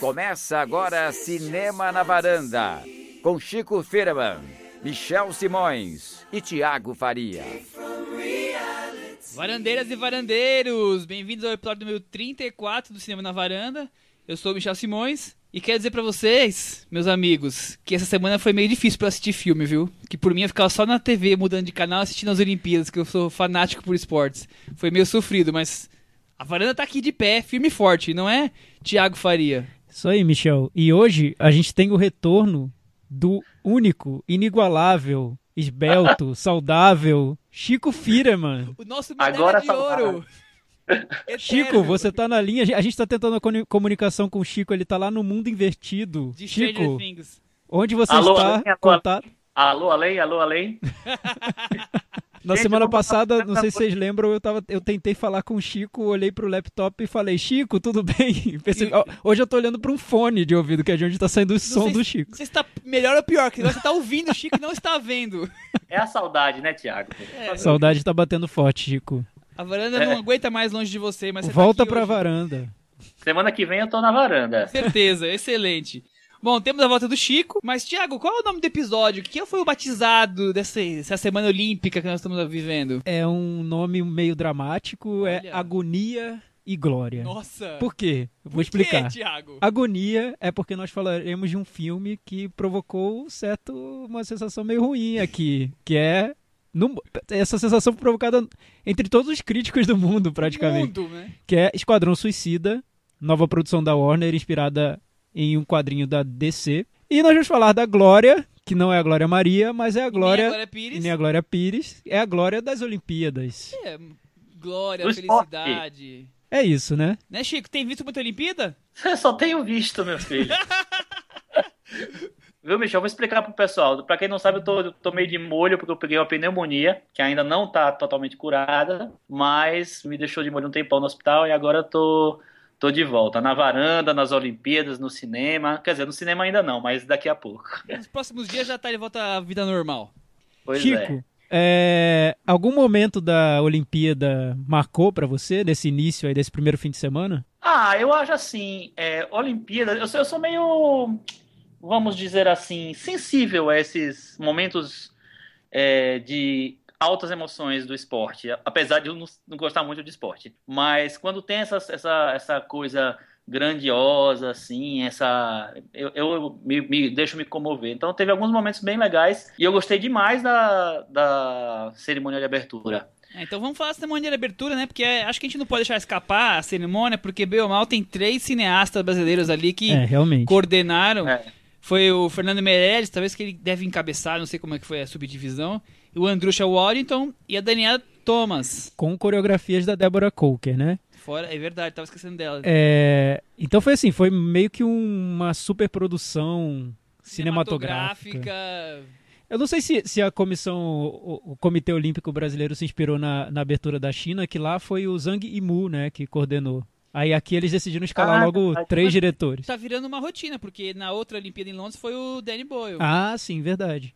Começa agora Cinema na Varanda, com Chico Firman, Michel Simões e Tiago Faria. Varandeiras e varandeiros, bem-vindos ao episódio número 34 do Cinema na Varanda. Eu sou o Michel Simões e quero dizer pra vocês, meus amigos, que essa semana foi meio difícil pra assistir filme, viu? Que por mim eu ficava só na TV, mudando de canal, assistindo as Olimpíadas, que eu sou fanático por esportes. Foi meio sofrido, mas a varanda tá aqui de pé, firme e forte, não é, Tiago Faria? Isso aí, Michel. E hoje a gente tem o retorno do único, inigualável, esbelto, saudável Chico Firman. O nosso Agora de tá ouro. Chico, você tá na linha. A gente tá tentando a comunicação com o Chico, ele tá lá no mundo invertido. de Chico, onde você Alô, está? alô, alô. Contato. Alô, além, alô, além. Na Gente, semana passada, não sei se vocês lembram, eu, tava, eu tentei falar com o Chico, olhei pro laptop e falei, Chico, tudo bem? Pensei, E- hoje eu tô olhando pra um fone de ouvido, que é de onde tá saindo o Não som sei do Chico. Não sei se tá melhor ou pior, que você tá ouvindo o Chico e não está vendo. É a saudade, né, Tiago? É, Saudade tá batendo forte, Chico. a varanda É. não aguenta mais longe de você, mas você Volta tá aqui pra hoje. varanda. Semana que vem eu tô na varanda. Certeza, excelente. Bom, temos a volta do Chico, mas Thiago, qual é o nome do episódio? Quem foi o batizado dessa, dessa semana olímpica que nós estamos vivendo? É um nome meio dramático, é Olha. Agonia e Glória. Nossa. Por quê? Vou Por explicar. quê, Thiago? Agonia é porque nós falaremos de um filme que provocou certo uma sensação meio ruim aqui, que é no- essa sensação foi provocada entre todos os críticos do mundo praticamente, Mundo, né? que é Esquadrão Suicida, nova produção da Warner inspirada em um quadrinho da DC. E nós vamos falar da Glória, que não é a Glória Maria, mas é a Glória E nem a Glória Pires. e nem a Glória Pires, é a Glória das Olimpíadas. É, glória, Do esporte. felicidade. É isso, né? Né, Chico? Tem visto muita Olimpíada? Eu só tenho visto, meu filho. Viu, Michel? Vou explicar pro pessoal. Pra quem não sabe, eu tô, tô meio de molho porque eu peguei uma pneumonia, que ainda não tá totalmente curada, mas me deixou de molho um tempão no hospital e agora eu tô, tô de volta. Na varanda, nas Olimpíadas, no cinema. Quer dizer, no cinema ainda não, mas daqui a pouco. Nos próximos dias já tá de volta à vida normal. Pois Chico, é. é, algum momento da Olimpíada marcou pra você, desse início aí, desse primeiro fim de semana? Ah, eu acho assim, é, Olimpíada, eu sou, eu sou meio, vamos dizer assim, sensível a esses momentos é, de altas emoções do esporte, apesar de eu não, não gostar muito de esporte. Mas quando tem essa, essa, essa coisa grandiosa, assim, essa. Eu, eu me, me deixo me comover. Então teve alguns momentos bem legais e eu gostei demais da, da cerimônia de abertura. É, então vamos falar da cerimônia de abertura, né? Porque é, acho que a gente não pode deixar escapar a cerimônia, porque bem ou mal tem três cineastas brasileiros ali que É, realmente. coordenaram. É. Foi o Fernando Meirelles, talvez que ele deve encabeçar, não sei como é que foi a subdivisão. O Andrusha Waddington e a Daniela Thomas. Com coreografias da Débora Coker, né? Fora, é verdade, tava esquecendo dela. É, então foi assim, foi meio que uma superprodução cinematográfica. Eu não sei se, se a comissão, o, o Comitê Olímpico Brasileiro se inspirou na, na abertura da China, que lá foi o Zhang Yimou, né, que coordenou. Aí aqui eles decidiram escalar Ah, logo verdade. três Mas- diretores. Tá virando uma rotina, porque na outra Olimpíada em Londres foi o Danny Boyle. Ah, sim, verdade.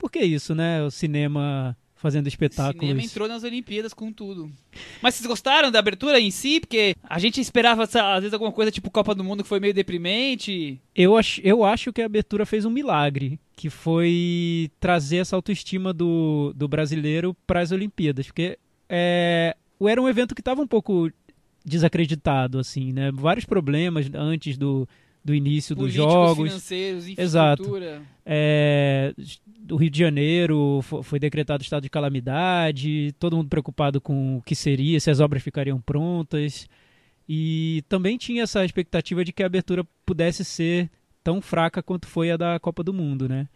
Por que isso, né? O cinema fazendo o espetáculos. cinema entrou nas Olimpíadas com tudo. Mas vocês gostaram da abertura em si? Porque a gente esperava, às vezes, alguma coisa tipo Copa do Mundo que foi meio deprimente. Eu acho, eu acho que a abertura fez um milagre, que foi trazer essa autoestima do, do brasileiro para as Olimpíadas, porque é, era um evento que estava um pouco desacreditado, assim, né? Vários problemas antes do, do início dos jogos. financeiros, Exato. infraestrutura. É, do Rio de Janeiro fo- foi decretado estado de calamidade, todo mundo preocupado com o que seria, se as obras ficariam prontas. E também tinha essa expectativa de que a abertura pudesse ser tão fraca quanto foi a da Copa do Mundo, né?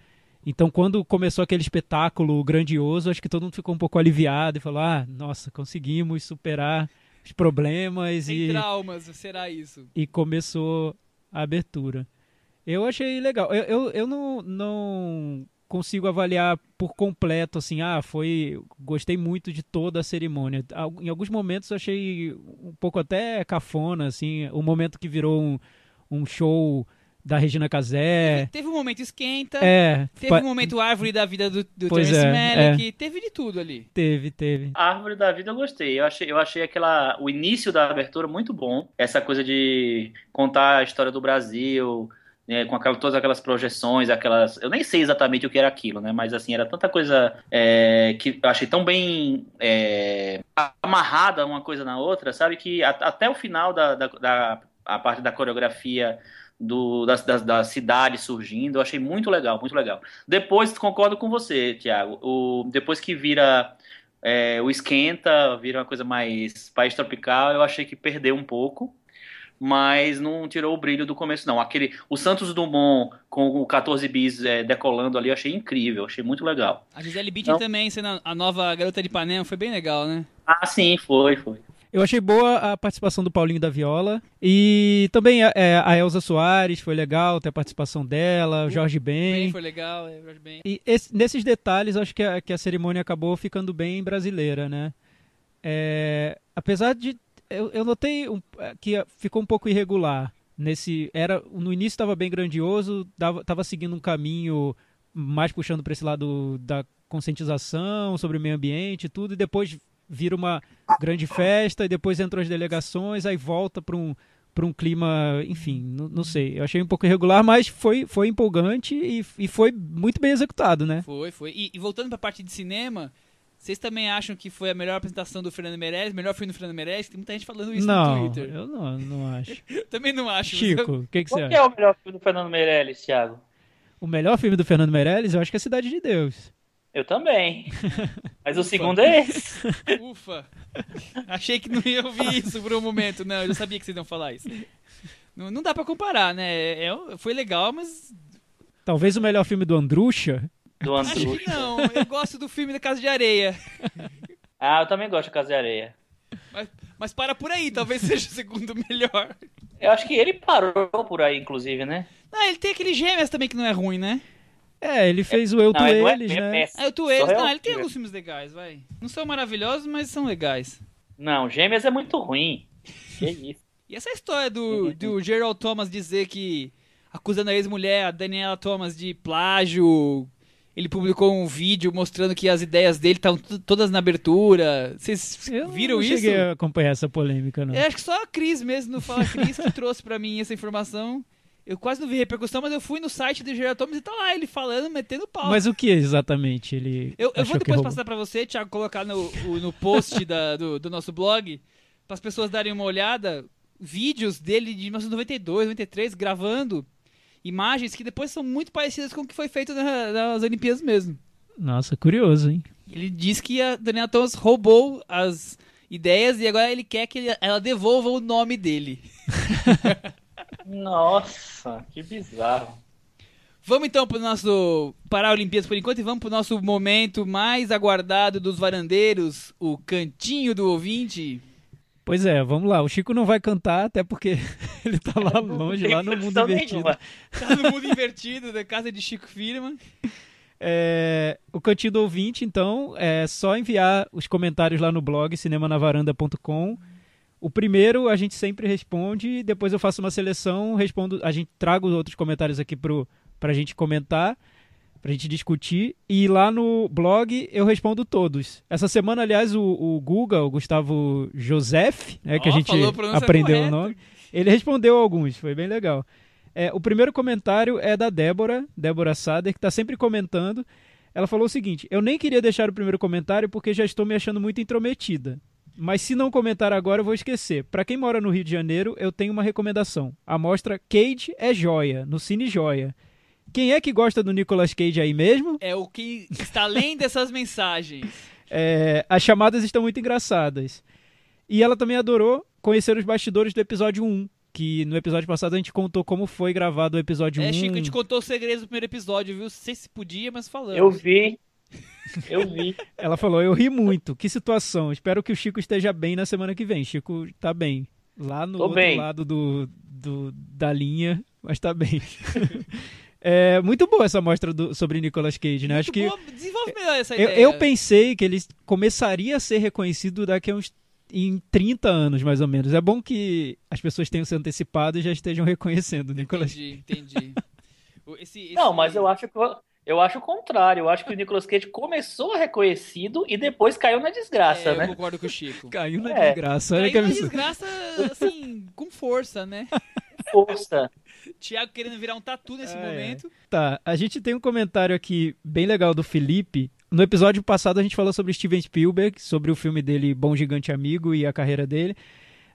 Então, quando começou aquele espetáculo grandioso, acho que todo mundo ficou um pouco aliviado e falou: ah, nossa, conseguimos superar os problemas Sem e traumas, será isso? e começou a abertura. Eu achei legal. Eu, eu, eu não, não consigo avaliar por completo, assim, ah, foi. Gostei muito de toda a cerimônia. Em alguns momentos eu achei um pouco até cafona, assim, o momento que virou um, um show da Regina Casé. Teve um momento esquenta. É. Teve pa- um momento árvore da vida do, do Pois Terence é, Malick. Teve de tudo ali. Teve, teve. A Árvore da Vida eu gostei. Eu achei, eu achei aquela, o início da abertura muito bom. Essa coisa de contar a história do Brasil, né, com aquela- todas aquelas projeções, aquelas. Eu nem sei exatamente o que era aquilo, né? Mas assim, era tanta coisa é, que eu achei tão bem é, amarrada uma coisa na outra, sabe? Que a- até o final da, da, da- a parte da coreografia. Do, das, das, das cidades surgindo, eu achei muito legal, muito legal. Depois, concordo com você, Tiago. O, depois que vira é, o esquenta, vira uma coisa mais país tropical, eu achei que perdeu um pouco, mas não tirou o brilho do começo, não. Aquele, o Santos Dumont com o 14 bis é, decolando ali, eu achei incrível, achei muito legal. A Gisele Bündchen Não. também, sendo a- a nova garota de Ipanema, foi bem legal, né? Ah, sim, foi, foi. Eu achei boa a participação do Paulinho da Viola. E também é, a Elza Soares, foi legal ter a participação dela, o Jorge Bem, Ben. foi legal, é, Jorge Ben. E esse- nesses detalhes, acho que a, que a cerimônia acabou ficando bem brasileira, né? É, apesar de. Eu, eu notei um- que ficou um pouco irregular. Nesse, era, no início estava bem grandioso, estava seguindo um caminho mais puxando para esse lado da conscientização sobre o meio ambiente e tudo, e depois vira uma grande festa, e depois entram as delegações, aí volta para um, para um clima, enfim, não, não sei. Eu achei um pouco irregular, mas foi, foi empolgante e, e foi muito bem executado, né? Foi, foi. E, e voltando pra parte de cinema, vocês também acham que foi a melhor apresentação do Fernando Meirelles? Melhor filme do Fernando Meirelles? Tem muita gente falando isso não, no Twitter. eu não, não acho. Também não acho. Chico, o que, que você Qual que acha? é o melhor filme do Fernando Meirelles, Thiago? O melhor filme do Fernando Meirelles, eu acho que é Cidade de Deus. Eu também. Mas o segundo é esse. Ufa! Achei que não ia ouvir isso por um momento. Não, eu já sabia que vocês iam falar isso. Não, não dá pra comparar, né? É- é- foi legal, mas Talvez o melhor filme do Andrucha. Do acho Andrew. que não. Eu gosto do filme da Casa de Areia. Ah, eu também gosto de Casa de Areia. Mas, mas para por aí, talvez seja o segundo melhor. Eu acho que ele parou por aí, inclusive, né? Ah, ele tem aquele Gêmeas também que não é ruim, né? É, ele fez o Eu Tu não, ele não é, Eles, é né? Ah, eu tu eles. é Não, ele tem alguns filmes legais, vai. Não são maravilhosos, mas são legais. Não, Gêmeas é muito ruim. Que isso. E essa história do, do Gerald Thomas dizer que acusando a ex-mulher, a Daniela Thomas, de plágio. Ele publicou um vídeo mostrando que as ideias dele estavam tu- todas na abertura. Vocês Eu viram não isso? cheguei a acompanhar essa polêmica, não. Eu acho que só a Cris mesmo, no Fala Cris, que trouxe pra mim essa informação. Eu quase não vi repercussão, mas eu fui no site do Gerald Thomas e tá lá ele falando, metendo pau. Mas o que exatamente ele Eu, eu vou depois passar pra você, Thiago, colocar no, o- no post da- do, do nosso blog, para as pessoas darem uma olhada, vídeos dele de 1992, 93, gravando imagens que depois são muito parecidas com o que foi feito na- nas Olimpíadas mesmo. Nossa, curioso, hein? Ele diz que a Daniela Thomas roubou as ideias e agora ele quer que ela devolva o nome dele. Nossa, que bizarro. Vamos então pro nosso Paralimpíadas por enquanto e vamos pro nosso momento mais aguardado dos varandeiros, o cantinho do ouvinte. Pois é, vamos lá. O Chico não vai cantar, até porque ele tá lá longe, lá no mundo invertido. nenhuma. Tá no mundo invertido, da casa de Chico Firman. É, o cantinho do ouvinte, então, é só enviar os comentários lá no blog cinemanavaranda.com. O primeiro a gente sempre responde, depois eu faço uma seleção, respondo, a gente traga os outros comentários aqui pro, pra gente comentar, pra gente discutir. E lá no blog eu respondo todos. Essa semana, aliás, o, o Guga, o Gustavo Joseph, né, que a gente a pronúncia aprendeu o nome, ele respondeu alguns, foi bem legal. É, o primeiro comentário é da Débora, Débora Sader, que está sempre comentando. Ela falou o seguinte: Eu nem queria deixar o primeiro comentário porque já estou me achando muito intrometida. Mas se não comentar agora, eu vou esquecer. Para quem mora no Rio de Janeiro, eu tenho uma recomendação. A mostra Cage é Joia, no Cine Joia. Quem é que gosta do Nicolas Cage aí mesmo? É o que está além dessas mensagens. É, as chamadas estão muito engraçadas. E ela também adorou conhecer os bastidores do episódio 1. Que no episódio passado a gente contou como foi gravado o episódio 1. É, Chico, a gente contou os segredos do primeiro episódio, viu? Não sei se podia, mas falamos. Eu vi. Eu vi. Ela falou, eu ri muito. Que situação. Espero que o Chico esteja bem na semana que vem. Chico tá bem. Lá no Tô outro bem. lado do, do- da linha, mas tá bem. é muito boa essa mostra do- sobre Nicolas Cage, né? Acho que Boa, desenvolve melhor essa eu, ideia. eu pensei que ele começaria a ser reconhecido daqui a uns em 30 anos, mais ou menos. É bom que as pessoas tenham se antecipado e já estejam reconhecendo o Nicolas Entendi, entendi. Esse- esse- Não, mas eu acho que eu acho o contrário. Eu acho que o Nicolas Cage começou reconhecido e depois caiu na desgraça, É, eu né? concordo com o Chico. Caiu na É. desgraça. Olha Caiu que na desgraça, assim, com força, né? Força. Thiago querendo virar um tatu nesse é. momento. Tá, a gente tem um comentário aqui bem legal do Felipe. No episódio passado a gente falou sobre Steven Spielberg, sobre o filme dele Bom Gigante Amigo e a carreira dele.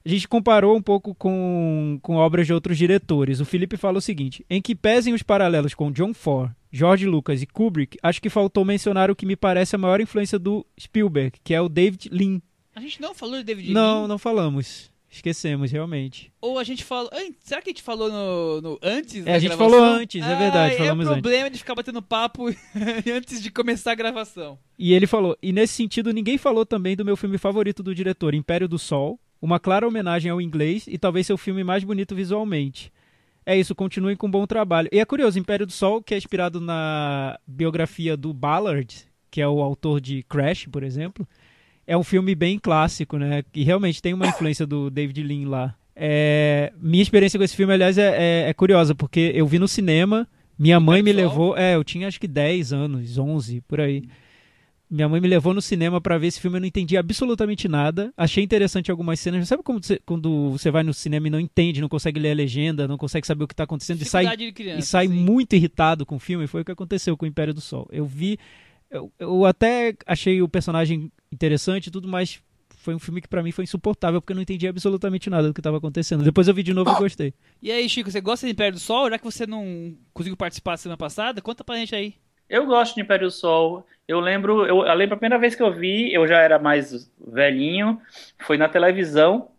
A gente comparou um pouco com, com obras de outros diretores. O Felipe fala o seguinte: em que pesem os paralelos com John Ford, George Lucas e Kubrick, acho que faltou mencionar o que me parece a maior influência do Spielberg, que é o David Lean. A gente não falou de David Não, Lean? não falamos. Esquecemos, realmente. Ou a gente falou. Será que a gente falou no, no antes? É, da a gente gravação? falou antes, é verdade, Ah, falamos é o antes. problema de ficar batendo papo antes de começar a gravação. E ele falou, e nesse sentido ninguém falou também do meu filme favorito do diretor, Império do Sol, uma clara homenagem ao inglês e talvez seu filme mais bonito visualmente. É isso, continuem com um bom trabalho. E é curioso, Império do Sol, que é inspirado na biografia do Ballard, que é o autor de Crash, por exemplo, é um filme bem clássico, né? E realmente tem uma influência do David Lean lá. É, minha experiência com esse filme, aliás, é, é- é curiosa, porque eu vi no cinema, minha mãe me levou, é, eu tinha acho que 10 anos, 11, por aí. Minha mãe me levou no cinema pra ver esse filme, eu não entendi absolutamente nada. Achei interessante algumas cenas. Sabe como você- quando você vai no cinema e não entende, não consegue ler a legenda, não consegue saber o que tá acontecendo e sai, criança. e sai sim. muito irritado com o filme? Foi o que aconteceu com o Império do Sol. Eu vi, eu, eu até achei o personagem interessante e tudo, mas foi um filme que pra mim foi insuportável porque eu não entendi absolutamente nada do que tava acontecendo. Depois eu vi de novo e gostei. E aí, Chico, você gosta de Império do Sol? Já que você não conseguiu participar semana passada, conta pra gente aí. Eu gosto de Império do Sol. Eu lembro, eu, eu lembro a primeira vez que eu vi, eu já era mais velhinho, foi na televisão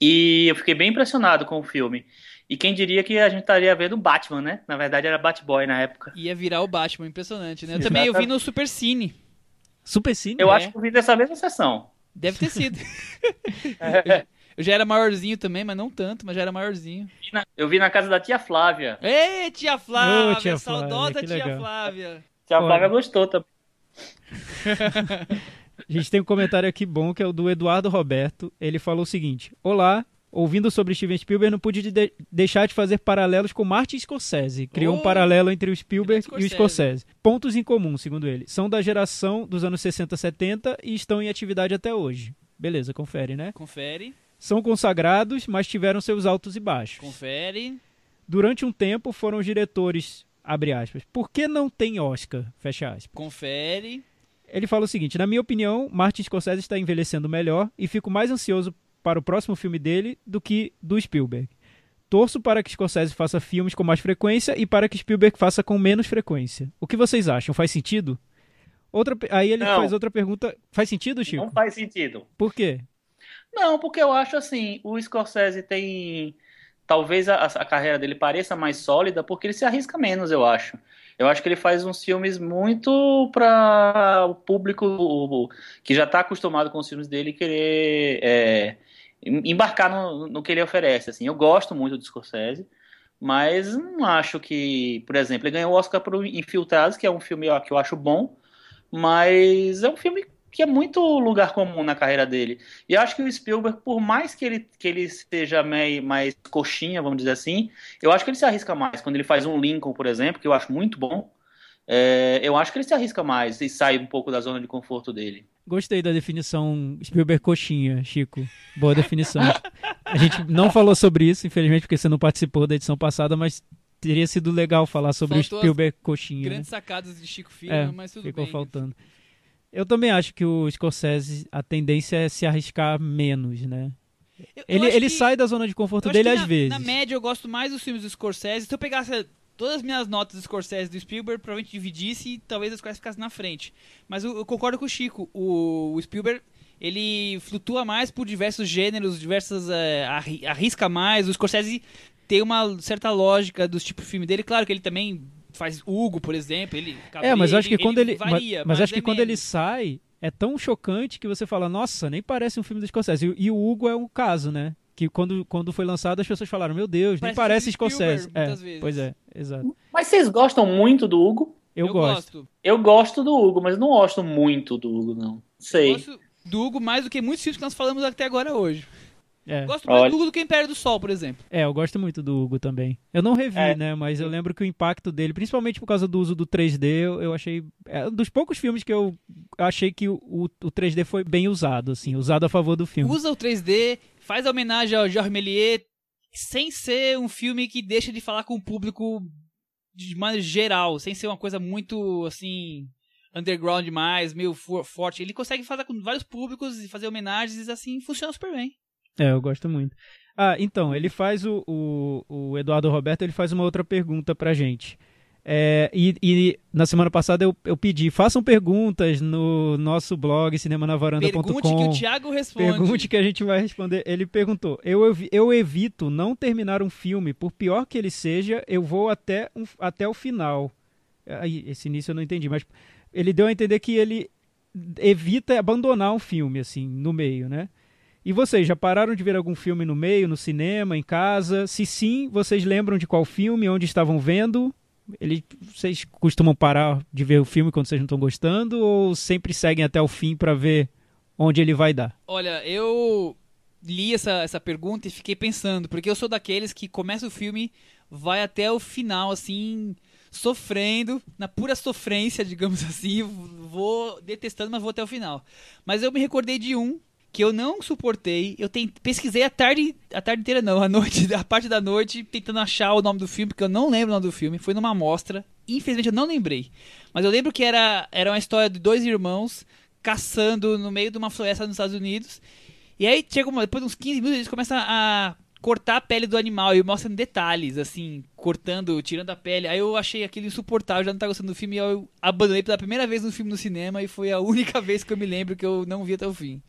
e eu fiquei bem impressionado com o filme. E quem diria que a gente estaria vendo Batman, né? Na verdade era Batboy na época. Ia virar o Batman, impressionante, né? Eu também eu vi no Super Cine. Super Cine. Eu É. acho que eu vi dessa mesma sessão. Deve ter sido. eu já era maiorzinho também, mas não tanto, mas já era maiorzinho. Eu vi na casa da tia Flávia. Ê, tia Flávia, Ô, tia Flávia, saudosa tia legal. Flávia. Tia. Flávia gostou também. A gente tem um comentário aqui bom que é o do Eduardo Roberto. Ele falou o seguinte: Olá, ouvindo sobre Steven Spielberg, não pude de- deixar de fazer paralelos com Martin Scorsese. Criou Oh, um paralelo entre o Spielberg grande e o Scorsese. Scorsese. Pontos em comum, segundo ele. São da geração dos anos 60, 70 e estão em atividade até hoje. Beleza, confere, né? Confere, São consagrados, mas tiveram seus altos e baixos. confere. Durante um tempo foram os diretores, abre aspas, por que não tem Oscar? Fecha aspas. Confere. Ele fala o seguinte: na minha opinião, Martin Scorsese está envelhecendo melhor e fico mais ansioso para o próximo filme dele do que do Spielberg. Torço para que Scorsese faça filmes com mais frequência e para que Spielberg faça com menos frequência. O que vocês acham? Faz sentido? Outra, aí ele Não. faz outra pergunta. Faz sentido, Chico? Não faz sentido. Por quê? Não, porque eu acho assim, o Scorsese tem. Talvez a, a carreira dele pareça mais sólida porque ele se arrisca menos, eu acho. Eu acho que ele faz uns filmes muito para o público que já está acostumado com os filmes dele querer é, em- embarcar no, no que ele oferece. Assim, eu gosto muito do Scorsese, mas não acho que, por exemplo, ele ganhou o Oscar por Infiltrados, que é um filme que eu acho bom, mas é um filme que é muito lugar comum na carreira dele. E eu acho que o Spielberg, por mais que ele, que ele seja meio, mais coxinha, vamos dizer assim, eu acho que ele se arrisca mais. Quando ele faz um Lincoln, por exemplo, que eu acho muito bom, é, eu acho que ele se arrisca mais e sai um pouco da zona de conforto dele. Gostei da definição Spielberg coxinha, Chico. Boa definição. A gente não falou sobre isso, infelizmente, porque você não participou da edição passada, mas teria sido legal falar sobre Faltou o Spielberg coxinha. né? Grandes sacadas de Chico Filho, É, mas tudo ficou bem. faltando. Eu também acho que o Scorsese, a tendência é se arriscar menos, né? Eu- eu Ele, acho ele que- sai da zona de conforto eu dele às na, vezes. Na média, eu gosto mais dos filmes do Scorsese. Se eu pegasse todas as minhas notas do Scorsese do Spielberg, provavelmente dividisse e talvez as Scorsese ficasse na frente. Mas eu, eu concordo com o Chico. O, o Spielberg, ele flutua mais por diversos gêneros, diversas... é, arri- arrisca mais. O Scorsese tem uma certa lógica dos tipos de filme dele. Claro que ele também faz Hugo, por exemplo. Ele, É, mas eu acho que quando ele, varia, mas, mas acho que é quando ele sai é tão chocante que você fala, nossa, nem parece um filme do Scorsese. E, e o Hugo é um caso, né? Que quando, quando foi lançado as pessoas falaram, meu Deus, nem Parece parece filme de Scorsese. É, muitas vezes. pois é, exato. Mas vocês gostam muito do Hugo? Eu, gosto. Eu gosto do Hugo, mas não gosto muito do Hugo, não. Sei. Gosto- do Hugo mais do que muitos filmes que nós falamos até agora hoje. É. Gosto mais Olha. do Hugo do que Império do Sol, por exemplo. É, eu gosto muito do Hugo também. Eu não revi, É. né? Mas eu lembro que o impacto dele, principalmente por causa do uso do 3D, eu, eu achei. É um dos poucos filmes que eu achei que o, o, o 3D foi bem usado, assim, usado a favor do filme. Usa o 3D, faz a homenagem ao Georges Méliès, sem ser um filme que deixa de falar com o público de maneira geral, sem ser uma coisa muito, assim, underground demais, meio for- forte. Ele consegue fazer com vários públicos e fazer homenagens e assim funciona super bem. É, eu gosto muito. Ah, então, ele faz o, o, o Eduardo Roberto, ele faz uma outra pergunta pra gente. É, e, e na semana passada eu, eu pedi, façam perguntas no nosso blog Pergunte que cinemanavaranda.com. o Thiago responde. Pergunte que a gente vai responder. Ele perguntou: eu, eu evito não terminar um filme, por pior que ele seja, eu vou até, um- até o final. Aí, esse início eu não entendi, mas ele deu a entender que ele evita abandonar um filme, assim, no meio, né? E vocês, já pararam de ver algum filme no meio, no cinema, em casa? Se sim, vocês lembram de qual filme, onde estavam vendo? Ele, vocês costumam parar de ver o filme quando vocês não estão gostando ou sempre seguem até o fim pra ver onde ele vai dar? Olha, eu li essa, essa pergunta e fiquei pensando, porque eu sou daqueles que começa o filme, vai até o final, assim, sofrendo, na pura sofrência, digamos assim, vou detestando, mas vou até o final. Mas eu me recordei de um que eu não suportei, eu pesquisei a tarde, a tarde inteira não, a noite, a parte da noite, tentando achar o nome do filme, porque eu não lembro o nome do filme, foi numa mostra, infelizmente eu não lembrei. Mas eu lembro que era, era uma história de dois irmãos caçando no meio de uma floresta nos Estados Unidos. E aí, chega uma, depois de uns 15 minutos, eles começam a cortar a pele do animal e mostram detalhes, assim, cortando, tirando a pele. Aí eu achei aquilo insuportável, já não tava gostando do filme, e eu abandonei pela primeira vez no filme no cinema, e foi a única vez que eu me lembro que eu não vi até o fim.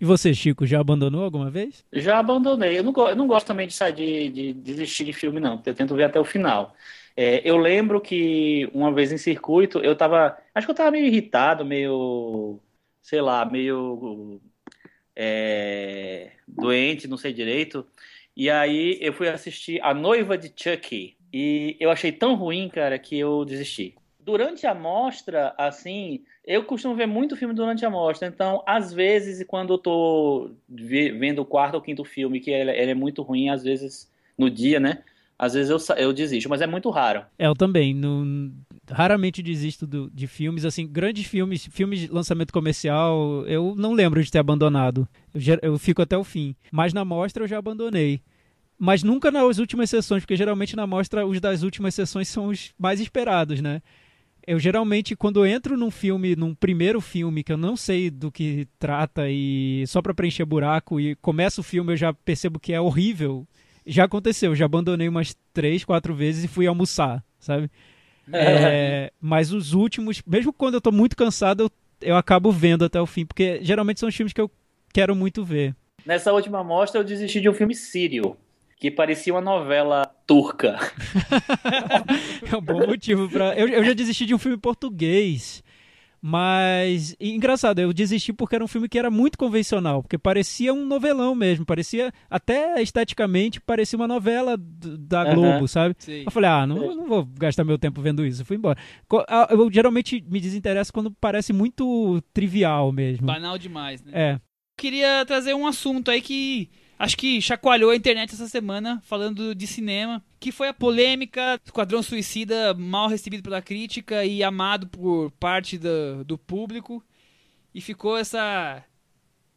E você, Chico, já abandonou alguma vez? Já abandonei. Eu não, eu não gosto também de sair de, de desistir de filme, não. Eu tento ver até o final. É, eu lembro que uma vez em circuito, eu tava. Acho que eu tava meio irritado, meio. Sei lá, meio. é, doente, não sei direito. E aí eu fui assistir A Noiva de Chucky. E eu achei tão ruim, cara, que eu desisti. Durante a mostra, assim, eu costumo ver muito filme durante a mostra, então, às vezes, quando eu tô ve- vendo o quarto ou quinto filme, que ele, ele é muito ruim, às vezes, no dia, né? Às vezes eu, eu desisto, mas é muito raro. É, eu também. Raramente desisto do- de filmes, assim, grandes filmes, filmes de lançamento comercial, eu não lembro de ter abandonado. Eu, eu fico até o fim. Mas na mostra eu já abandonei. Mas nunca nas últimas sessões, porque geralmente na mostra os das últimas sessões são os mais esperados, né? Eu geralmente, quando eu entro num filme, num primeiro filme, que eu não sei do que trata e só pra preencher buraco, e começa o filme eu já percebo que é horrível. Já aconteceu, já abandonei umas três, quatro vezes e fui almoçar, sabe? É, mas os últimos, mesmo quando eu tô muito cansado, eu, eu acabo vendo até o fim, porque geralmente são os filmes que eu quero muito ver. Nessa última mostra, eu desisti de um filme sírio, que parecia uma novela turca. É um bom motivo pra. Eu, eu já desisti de um filme português. Mas, e engraçado, eu desisti porque era um filme que era muito convencional, porque parecia um novelão mesmo, parecia, até esteticamente, parecia uma novela da. Globo, sabe? Sei. Eu falei, ah, não, não vou gastar meu tempo vendo isso, eu fui embora. Eu geralmente me desinteresso quando parece muito trivial mesmo. Banal demais, né? É, Queria trazer um assunto aí que acho que chacoalhou a internet essa semana, falando de cinema, que foi a polêmica Esquadrão Suicida mal recebido pela crítica e amado por parte do, do público. E ficou essa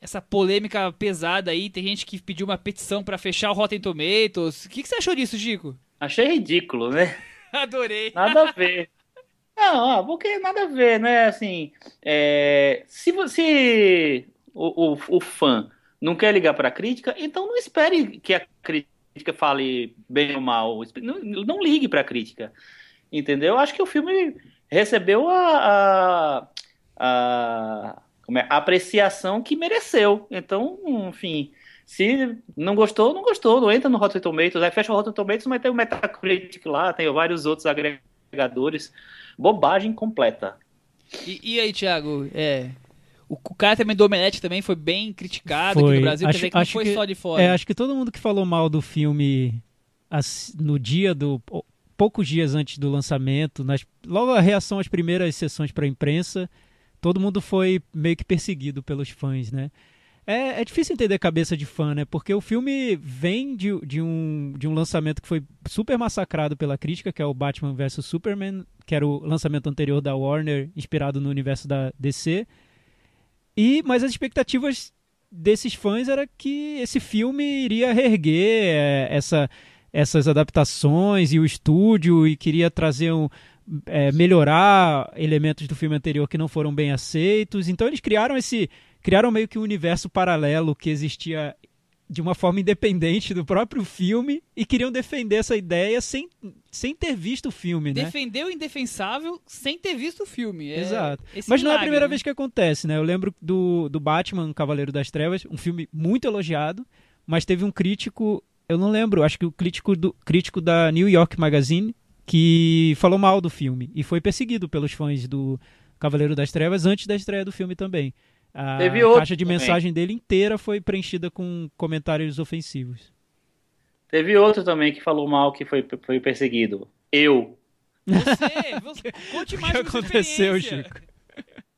essa polêmica pesada aí. Tem gente que pediu uma petição pra fechar o Rotten Tomatoes. O que, que você achou disso, Chico? Achei ridículo, né? Adorei. Nada a ver. Não, porque nada a ver, né? Assim, é, se você, o, o, o fã não quer ligar para a crítica, então não espere que a crítica fale bem ou mal. Não, não ligue para a crítica, entendeu? Acho que o filme recebeu a, a, a, é, a apreciação que mereceu. Então, enfim, se não gostou, não gostou. Não entra no Rotten Tomatoes. Aí fecha o Rotten Tomatoes, mas tem o Metacritic lá, tem vários outros agregadores. Bobagem completa. E, e aí, Thiago? É. O, o cara também do Omelete também foi bem criticado aqui Foi. no Brasil. Acho- quer dizer que não foi que- só de fora. É, acho que todo mundo que falou mal do filme as- no dia do. pou- poucos dias antes do lançamento, nas, logo a reação às primeiras sessões para a imprensa, todo mundo foi meio que perseguido pelos fãs, né? É, é difícil entender a cabeça de fã, né? Porque o filme vem de, de, um, de um lançamento que foi super massacrado pela crítica, que é o Batman vs Superman, que era o lançamento anterior da Warner, inspirado no universo da DC. E, mas as expectativas desses fãs era que esse filme iria reerguer é, essa, essas adaptações e o estúdio e queria trazer um, é, melhorar elementos do filme anterior que não foram bem aceitos. Então eles criaram esse criaram meio que um universo paralelo que existia de uma forma independente do próprio filme e queriam defender essa ideia sem, sem ter visto o filme, né? Defendeu o indefensável sem ter visto o filme. É Exato. Mas milagre, não é a primeira né? vez que acontece, né? Eu lembro do, do Batman, Cavaleiro das Trevas, um filme muito elogiado, mas teve um crítico, eu não lembro, acho que o crítico, do, crítico da New York Magazine, que falou mal do filme e foi perseguido pelos fãs do Cavaleiro das Trevas antes da estreia do filme também. A Teve caixa de mensagem dele inteira foi preenchida com comentários ofensivos. Teve outro também que falou mal que foi, foi perseguido. Eu. Você, você conte mais o que aconteceu, Chico?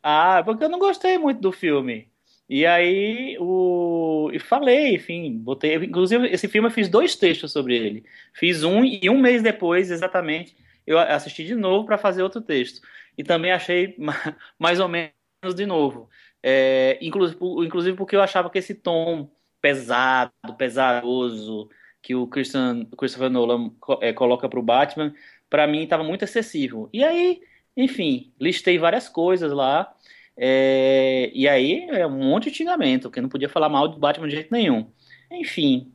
Ah, porque eu não gostei muito do filme. E aí, o... e falei, enfim, botei. Inclusive, esse filme eu fiz dois textos sobre ele. Fiz um e um mês depois, exatamente, eu assisti de novo para fazer outro texto. E também achei mais ou menos de novo. É, inclusive, inclusive porque eu achava que esse tom pesado, pesaroso que o Christian, Christopher Nolan é, coloca para o Batman, para mim estava muito excessivo. E aí, enfim, listei várias coisas lá. É, e aí é um monte de xingamento, que não podia falar mal do Batman de jeito nenhum. Enfim,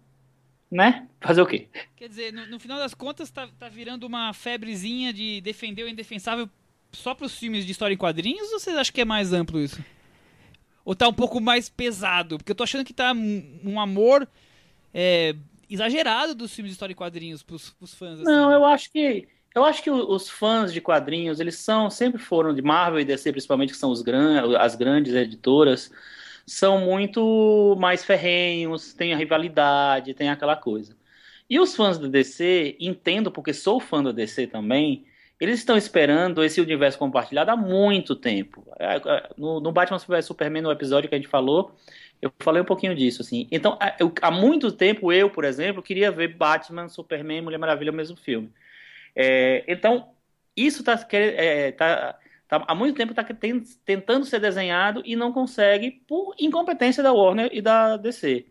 né? Fazer o quê? Quer dizer, no, no final das contas, tá, tá virando uma febrezinha de defender o indefensável só para os filmes de história em quadrinhos ou vocês acham que é mais amplo isso? Ou tá um pouco mais pesado? Porque eu tô achando que tá um amor é, exagerado dos filmes de história e quadrinhos pros, pros fãs. Assim. Não, eu acho que. Eu acho que os fãs de quadrinhos, eles são, sempre foram de Marvel e DC, principalmente, que são os gran, as grandes editoras, são muito mais ferrenhos, tem a rivalidade, tem aquela coisa. E os fãs da DC, entendo porque sou fã da DC também, eles estão esperando esse universo compartilhado há muito tempo. É, é, no, Batman vs Superman, no episódio que a gente falou, eu falei um pouquinho disso, assim. Então, há muito tempo, eu, por exemplo, queria ver Batman, Superman Mulher Maravilha no mesmo filme. É, então, isso está é, tá, tá, há muito tempo está tentando ser desenhado e não consegue por incompetência da Warner e da DC.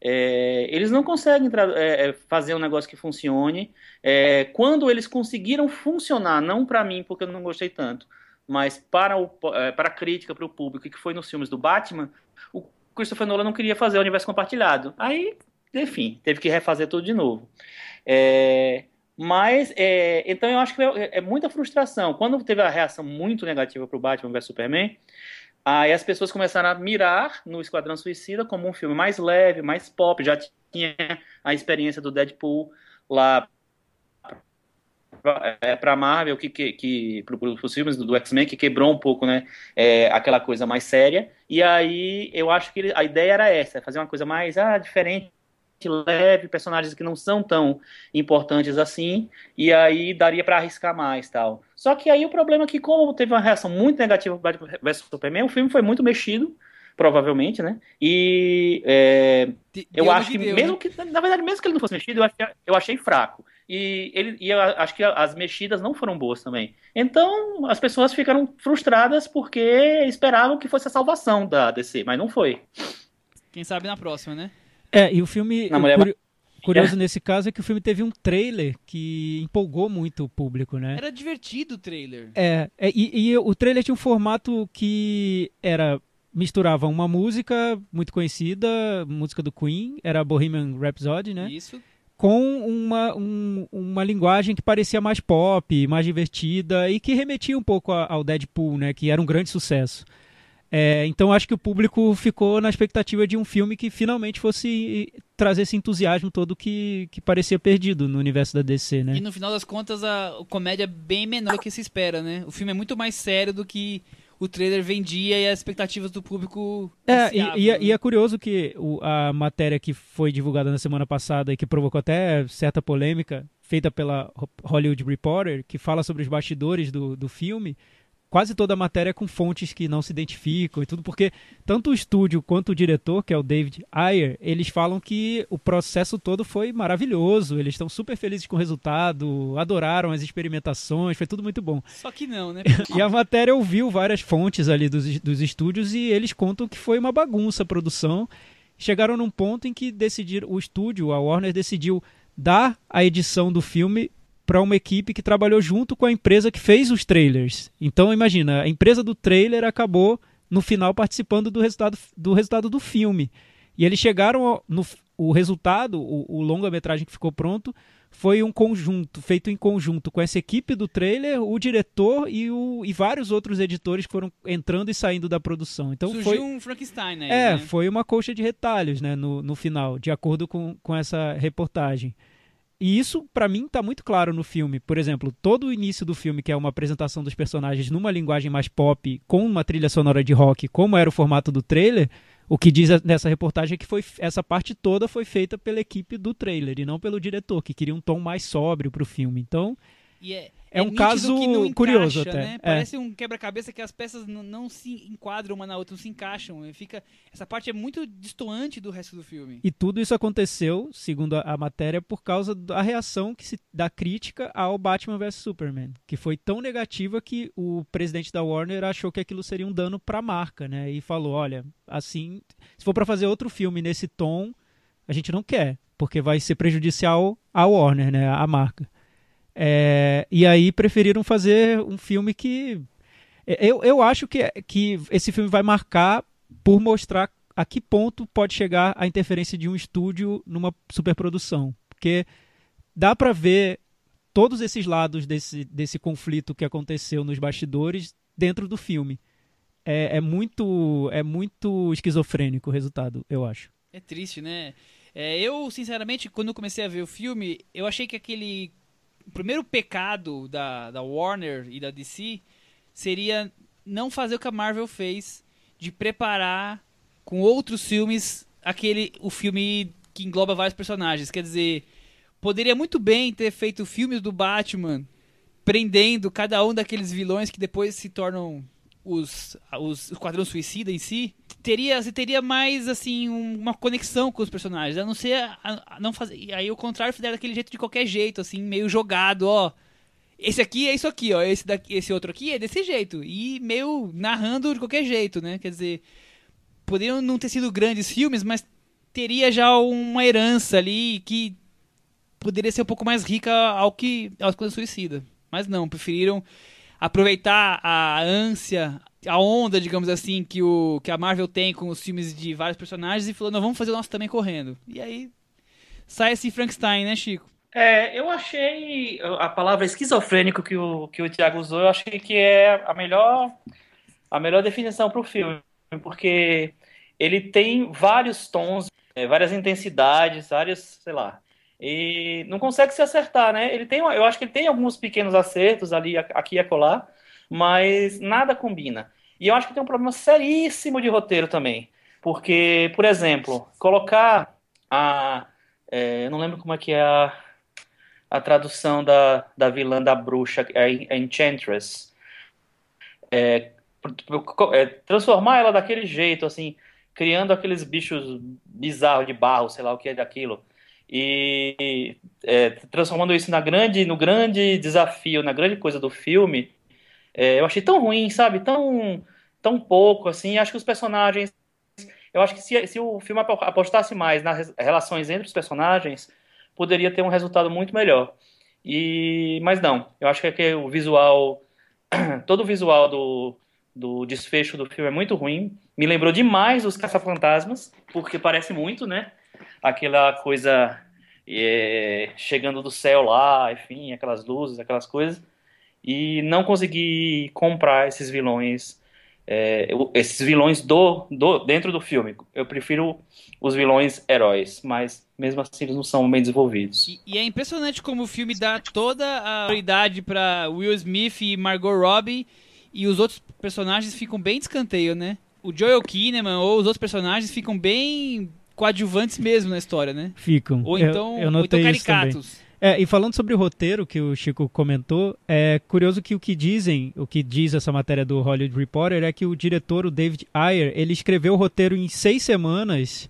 É, eles não conseguem é, é, fazer um negócio que funcione. É, quando eles conseguiram funcionar, não para mim, porque eu não gostei tanto, mas para, o, é, para a crítica, para o público, que foi nos filmes do Batman, o Christopher Nolan não queria fazer o universo compartilhado. Aí, enfim, teve que refazer tudo de novo. É, mas, então eu acho que é, muita frustração. Quando teve a reação muito negativa para o Batman vs Superman, Aí as pessoas começaram a mirar no Esquadrão Suicida como um filme mais leve, mais pop. Já tinha a experiência do Deadpool lá para Marvel, que, que, que para os filmes do, do X-Men, que quebrou um pouco, né, é, aquela coisa mais séria. E aí eu acho que a ideia era essa, fazer uma coisa mais ah, diferente, leve, personagens que não são tão importantes assim, e aí daria para arriscar mais tal. Só que aí o problema é que, como teve uma reação muito negativa para Batman vs Superman, o filme foi muito mexido, provavelmente, né? E é, eu acho que, deu, mesmo né? que, na verdade, mesmo que ele não fosse mexido, eu achei, eu achei fraco. E, ele, e eu acho que as mexidas não foram boas também. Então, as pessoas ficaram frustradas porque esperavam que fosse a salvação da DC, mas não foi. Quem sabe na próxima, né? É, e o filme. Na o Curioso é. nesse caso é que o filme teve um trailer que empolgou muito o público, né? Era divertido o trailer. É, é e, e, o trailer tinha um formato que era misturava uma música muito conhecida, música do Queen, era Bohemian Rhapsody, né? Isso. Com uma, um, uma linguagem que parecia mais pop, mais divertida e que remetia um pouco ao Deadpool, né? Que era um grande sucesso. É, então acho que o público ficou na expectativa de um filme que finalmente fosse trazer esse entusiasmo todo que, que parecia perdido no universo da DC, né? E no final das contas a, comédia é bem menor do que se espera, né? O filme é muito mais sério do que o trailer vendia e as expectativas do público. É, e, e, é, e, é curioso que o, a matéria que foi divulgada na semana passada e que provocou até certa polêmica, feita pela Hollywood Reporter, que fala sobre os bastidores do, do filme, quase toda a matéria é com fontes que não se identificam e tudo, porque tanto o estúdio quanto o diretor, que é o David Ayer, eles falam que o processo todo foi maravilhoso, eles estão super felizes com o resultado, adoraram as experimentações, foi tudo muito bom. Só que não, né? e a matéria ouviu várias fontes ali dos, dos estúdios e eles contam que foi uma bagunça a produção. Chegaram num ponto em que decidiram, o estúdio, a Warner, decidiu dar a edição do filme para uma equipe que trabalhou junto com a empresa que fez os trailers. Então imagina, a empresa do trailer acabou no final participando do resultado do, resultado do filme. E eles chegaram no o resultado, o, o longa-metragem que ficou pronto, foi um conjunto, feito em conjunto com essa equipe do trailer, o diretor e, o, e vários outros editores que foram entrando e saindo da produção. Então Surgiu foi um Frankenstein aí, É, né? foi uma coxa de retalhos né, no, no final, de acordo com, com essa reportagem. E isso, para mim, tá muito claro no filme. Por exemplo, todo o início do filme, que é uma apresentação dos personagens numa linguagem mais pop, com uma trilha sonora de rock, como era o formato do trailer, o que diz nessa reportagem é que foi, essa parte toda foi feita pela equipe do trailer e não pelo diretor, que queria um tom mais sóbrio pro filme. Então, E é, É um nítido caso que não curioso encaixa, até, Né? é. Parece um quebra-cabeça que as peças não, se enquadram uma na outra, não se encaixam. E Fica, essa parte é muito distoante do resto do filme. E tudo isso aconteceu, segundo a, a matéria, por causa da reação que se, da crítica ao Batman vs Superman, que foi tão negativa que o presidente da Warner achou que aquilo seria um dano para a marca, né? E falou, olha, assim, se for para fazer outro filme nesse tom, a gente não quer, porque vai ser prejudicial à Warner, né? À marca. É, e aí preferiram fazer um filme que eu, eu acho que, que esse filme vai marcar por mostrar a que ponto pode chegar a interferência de um estúdio numa superprodução. Porque dá para ver todos esses lados desse, desse conflito que aconteceu nos bastidores dentro do filme. É, é muito é muito esquizofrênico o resultado, eu acho. É triste, né? É, eu, sinceramente, quando comecei a ver o filme, eu achei que aquele o primeiro pecado da, da Warner e da DC seria não fazer o que a Marvel fez de preparar com outros filmes aquele o filme que engloba vários personagens. Quer dizer, poderia muito bem ter feito filmes do Batman prendendo cada um daqueles vilões que depois se tornam os, os, Suicida em si, teria, você teria mais, assim, um- uma conexão com os personagens, a não ser, a, a não fazer, aí o contrário fizeram daquele jeito de qualquer jeito, assim, meio jogado, ó, esse aqui é isso aqui, ó, esse, daqui, esse outro aqui é desse jeito, e meio narrando de qualquer jeito, né, quer dizer, poderiam não ter sido grandes filmes, mas teria já uma herança ali que poderia ser um pouco mais rica ao que ao Esquadrão Suicida. Mas não, preferiram aproveitar a ânsia, a onda, digamos assim, que, o, que a Marvel tem com os filmes de vários personagens e falou, não, vamos fazer o nosso também correndo. E aí sai esse Frankenstein, né, Chico? É, eu achei a palavra esquizofrênico que o, que o Thiago usou, eu achei que é a melhor, a melhor definição para o filme, porque ele tem vários tons, é, várias intensidades, vários, sei lá, e não consegue se acertar, né? Ele tem, eu acho que ele tem alguns pequenos acertos ali, aqui e acolá, mas nada combina. E eu acho que tem um problema seríssimo de roteiro também, porque, por exemplo, colocar a, é, eu não lembro como é que é a a tradução da, da vilã da bruxa, a Enchantress. É, é, transformar ela daquele jeito, assim, criando aqueles bichos bizarros de barro, sei lá o que é daquilo, e é, transformando isso na grande, no grande desafio, na grande coisa do filme, é, eu achei tão ruim, sabe? Tão, tão pouco, assim. Acho que os personagens. Eu acho que se, se o filme apostasse mais nas relações entre os personagens, poderia ter um resultado muito melhor. E, mas não, eu acho que, é que o visual, todo o visual do, do desfecho do filme é muito ruim. Me lembrou demais os Caça-Fantasmas, porque parece muito, né? Aquela coisa é, chegando do céu lá, enfim, aquelas luzes, aquelas coisas. E não consegui comprar esses vilões, é, esses vilões do, do dentro do filme. Eu prefiro os vilões heróis, mas mesmo assim eles não são bem desenvolvidos. E, e é impressionante como o filme dá toda a prioridade para Will Smith e Margot Robbie e os outros personagens ficam bem de escanteio, né? O Joel Kinnaman ou os outros personagens ficam bem coadjuvantes mesmo na história, né? Ficam. Ou Eu- então, eu, ou notei então isso também. caricatos. É, e falando sobre o roteiro que o Chico comentou, é curioso que o que dizem, o que diz essa matéria do Hollywood Reporter é que o diretor, o David Ayer, ele escreveu o roteiro em seis semanas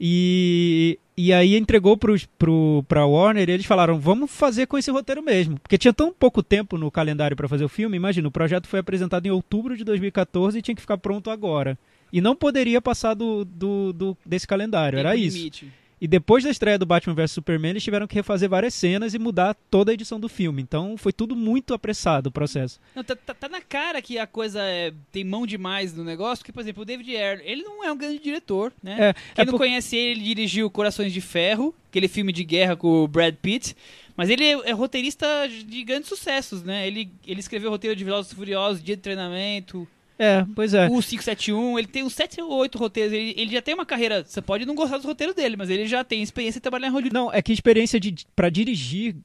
e, e aí entregou para pro, pra Warner e eles falaram, vamos fazer com esse roteiro mesmo. Porque tinha tão pouco tempo no calendário para fazer o filme, imagina, o projeto foi apresentado em outubro de 2014 e tinha que ficar pronto agora. E não poderia passar do, do, do desse calendário, Tempo era isso. limite. E depois da estreia do Batman vs Superman, eles tiveram que refazer várias cenas e mudar toda a edição do filme. Então foi tudo muito apressado o processo. Não, tá, tá- tá na cara que a coisa é- tem mão demais no negócio, porque, por exemplo, o David Ayer, ele não é um grande diretor, né? É, Quem é não por- conhece ele, ele dirigiu Corações de Ferro, aquele filme de guerra com o Brad Pitt. Mas ele é, é roteirista de grandes sucessos, né? Ele, ele escreveu o roteiro de Velozes e Furiosos, Dia de Treinamento, É, pois é. o 571, ele tem uns 7 ou 8 roteiros. Ele, ele já tem uma carreira. Você pode não gostar dos roteiros dele, mas ele já tem experiência em trabalhar em Hollywood. Não, é que experiência de para dirigir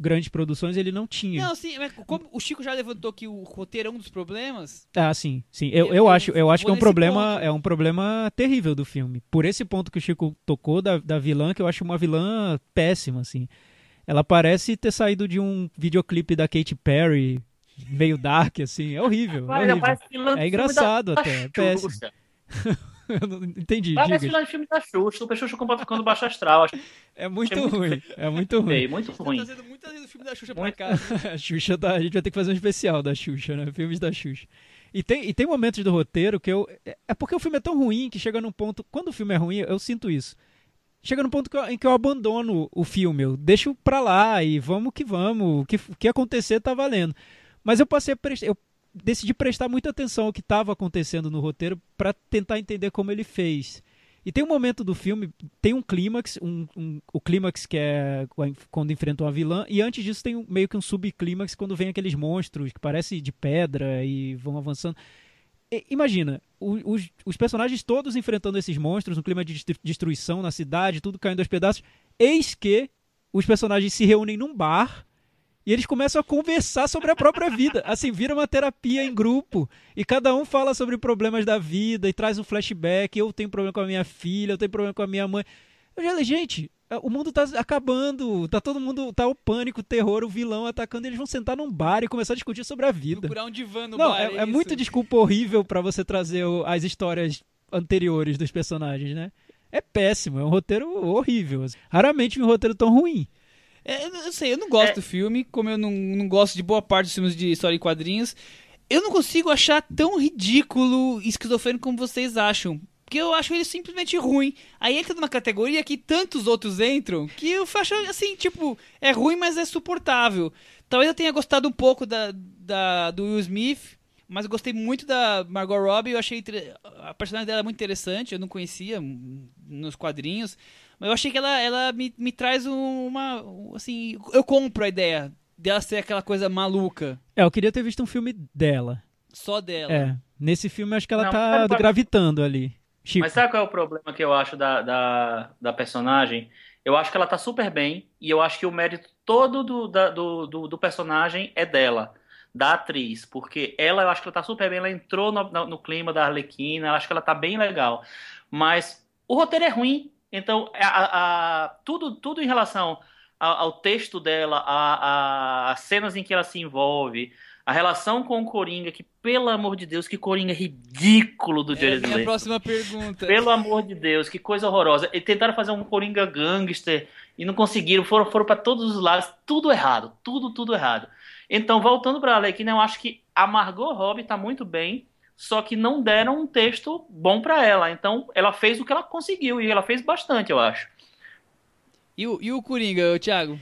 grandes produções ele não tinha. Não, sim, mas como o Chico já levantou que o roteiro é um dos problemas. Ah, sim, sim. Eu, Eu- eu, acho, eu acho que é um problema, ponto. é um problema terrível do filme. Por esse ponto que o Chico tocou da, da vilã, que eu acho uma vilã péssima, assim. Ela parece ter saído de um videoclipe da Katy Perry, meio dark, assim. É horrível. É, horrível. É engraçado da- até, da é péssimo. Eu não entendi, Parece diga. filme da Xuxa. O Xuxa ficando ficando baixo astral. Acho É muito É muito ruim. É muito ruim. feio, muito Tá ruim. trazendo muitas vezes o filme da Xuxa pra Muito. cá. A Xuxa tá, a gente vai ter que fazer um especial da Xuxa, né? Filmes da Xuxa. E tem, e tem momentos do roteiro que eu. é- É porque o filme é tão ruim que chega num ponto. Quando o filme é ruim, eu sinto isso. Chega num ponto que eu- em que eu abandono o filme. Eu deixo pra lá e vamos que vamos. O que, o que acontecer tá valendo. Mas eu passei. Eu decidi prestar muita atenção ao que estava acontecendo no roteiro pra tentar entender como ele fez. E tem um momento do filme, tem um clímax, um, um- o clímax que é quando enfrentam a vilã, e antes disso tem um- meio que um subclímax quando vem aqueles monstros que parecem de pedra e vão avançando. E- imagina, os, os personagens todos enfrentando esses monstros, um clima de destru- destruição na cidade, tudo caindo aos pedaços. Eis que os personagens se reúnem num bar e eles começam a conversar sobre a própria vida. Assim, vira uma terapia em grupo. E cada um fala sobre problemas da vida e traz um flashback. Eu tenho problema com a minha filha, eu tenho problema com a minha mãe. Eu já, gente, o mundo tá acabando. Tá todo mundo. Tá o pânico, o terror, o vilão atacando. Eles vão sentar num bar e começar a discutir sobre a vida. Procurar um divã no Não, bar, é, é é muito desculpa horrível pra você trazer as histórias anteriores dos personagens, né? É péssimo, é um roteiro horrível. assim. Raramente vi um roteiro tão ruim. É, eu não sei, eu não gosto É. do filme, como eu não, não gosto de boa parte dos filmes de história e quadrinhos. Eu não consigo achar tão ridículo e esquizofrênico como vocês acham. Porque eu acho ele simplesmente ruim. Aí entra numa categoria que tantos outros entram, que eu acho assim, tipo, é ruim, mas é suportável. Talvez eu tenha gostado um pouco da, da- do Will Smith, mas eu gostei muito da Margot Robbie. Eu achei a personagem dela muito interessante, eu não conhecia hum, nos quadrinhos. Mas eu achei que ela, ela me, me traz um- uma. um, Assim, eu compro a ideia dela ser aquela coisa maluca. É, eu queria ter visto um filme dela. Só dela. É, nesse filme acho que ela Não, tá sabe qual- gravitando ali. Chico. Mas sabe qual é o problema que eu acho da, da, da personagem? Eu acho que ela tá super bem e eu acho que o mérito todo do, da- do, do, do personagem é dela, da atriz, porque ela, eu acho que ela tá super bem, ela entrou no, no, no clima da Arlequina, eu acho que ela tá bem legal. Mas o roteiro é ruim, então a, a- a- tudo, tudo em relação ao, ao texto dela, as cenas em que ela se envolve, a relação com o Coringa, que pelo amor de Deus, que Coringa ridículo do É a Jared minha Leto. próxima pergunta. Pelo amor de Deus, que coisa horrorosa. E tentaram fazer um Coringa gangster e não conseguiram, foram, foram para todos os lados, tudo errado, tudo, tudo errado. Então, voltando para a Arlequina, eu acho que a Margot Robbie tá muito bem, só que não deram um texto bom para ela. Então, ela fez o que ela conseguiu e ela fez bastante, eu acho. E o, e o Coringa, Thiago?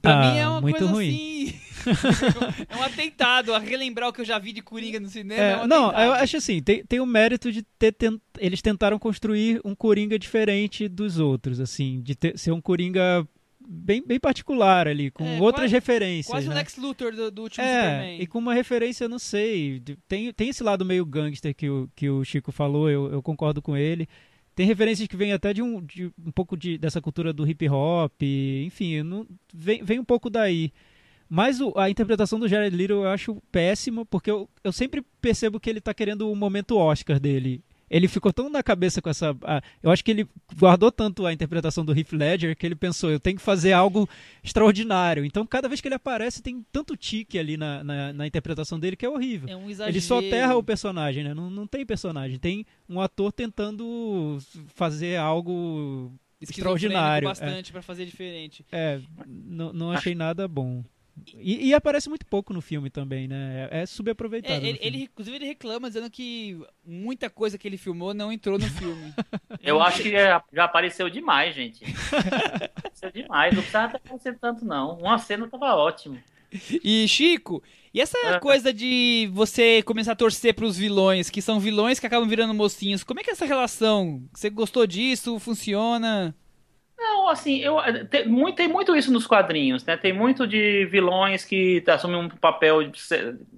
Pra Ah, mim é uma muito coisa ruim. assim. é um atentado a relembrar o que eu já vi de Coringa no cinema. É, É, um não, eu acho assim, tem, tem o mérito de ter tent... eles tentaram construir um Coringa diferente dos outros, assim, de ter, ser um Coringa bem, bem particular ali, com É, outras quase- referências. Quase o né? Lex Luthor do, do último É, Superman. e com uma referência, não sei, tem, tem esse lado meio gangster que o, que o Chico falou, eu, eu concordo com ele. Tem referências que vêm até de um, de um pouco de, dessa cultura do hip hop, enfim, não, vem, vem um pouco daí. Mas o- a interpretação do Jared Leto eu acho péssima, porque eu, eu sempre percebo que ele tá querendo o momento Oscar dele. Ele ficou tão na cabeça com essa. A, eu acho que ele guardou tanto a interpretação do Heath Ledger que ele pensou, eu tenho que fazer algo extraordinário. Então, cada vez que ele aparece, tem tanto tique ali na, na, na interpretação dele que é horrível. É um exagero. Ele só terra o personagem, né? Não, não tem personagem. Tem um ator tentando fazer algo extraordinário. bastante é. para fazer diferente. É, não, não achei nada bom. E, e, aparece muito pouco no filme também, né? É, é subaproveitado. É, ele, ele, inclusive, ele reclama dizendo que muita coisa que ele filmou não entrou no filme. Eu acho que já, já apareceu demais, gente. apareceu demais. Não precisava aparecer tanto, não. Uma cena tava ótimo. E, Chico, e essa é. coisa de você começar a torcer pros vilões, que são vilões que acabam virando mocinhos, como é que é essa relação? Você gostou disso? Funciona? Não, assim, eu, tem, muito, tem muito isso nos quadrinhos, né? Tem muito de vilões que assumem um papel de,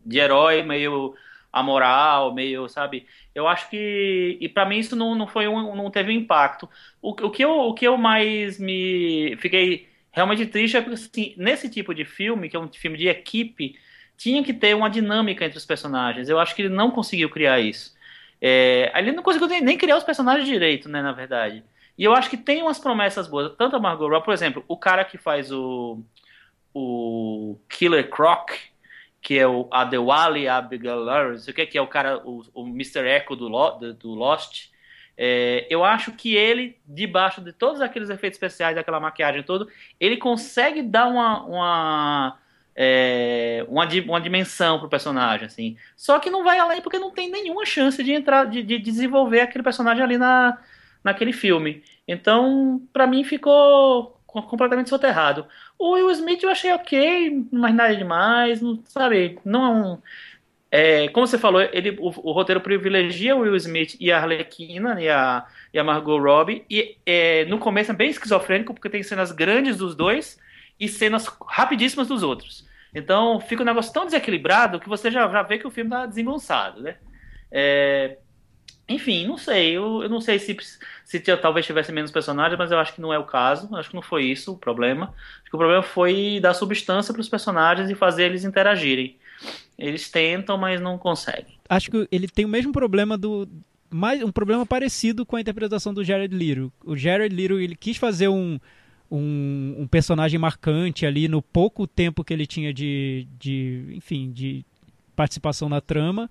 de herói meio amoral, meio, sabe? Eu acho que. E para mim isso não, não foi um, não teve um impacto. O, o, que eu, o que eu mais me. Fiquei realmente triste é porque, assim, nesse tipo de filme, que é um filme de equipe, tinha que ter uma dinâmica entre os personagens. Eu acho que ele não conseguiu criar isso. É, ele não conseguiu nem, nem criar os personagens direito, né, na verdade. E eu acho que tem umas promessas boas. Tanto a Margot Robbie, por exemplo, o cara que faz o, o Killer Croc, que é o Adewale Abigail sei o que, que é o cara, o, o Mr. Echo do, do, do Lost. É, eu acho que ele, debaixo de todos aqueles efeitos especiais, daquela maquiagem toda, ele consegue dar uma, uma, é, uma, uma dimensão pro personagem, assim. Só que não vai além porque não tem nenhuma chance de entrar, de, de desenvolver aquele personagem ali na, naquele filme. Então, para mim, ficou completamente soterrado. O Will Smith eu achei ok, mas nada demais, não, sabe? Não é, como você falou, ele, o, o, roteiro privilegia o Will Smith e a Arlequina e a, e a Margot Robbie. E é, no começo é bem esquizofrênico, porque tem cenas grandes dos dois e cenas rapidíssimas dos outros. Então fica um negócio tão desequilibrado que você já, já vê que o filme tá desengonçado, né? É, enfim, não sei. Eu, eu não sei se, se talvez tivesse menos personagens, mas eu acho que não é o caso. Acho que não foi isso o problema. Acho que o problema foi dar substância para os personagens e fazer eles interagirem. Eles tentam, mas não conseguem. Acho que ele tem o mesmo problema do. Mais, um problema parecido com a interpretação do Jared Leto. O Jared Leto ele quis fazer um, um, um, personagem marcante ali no pouco tempo que ele tinha de, de enfim, de participação na trama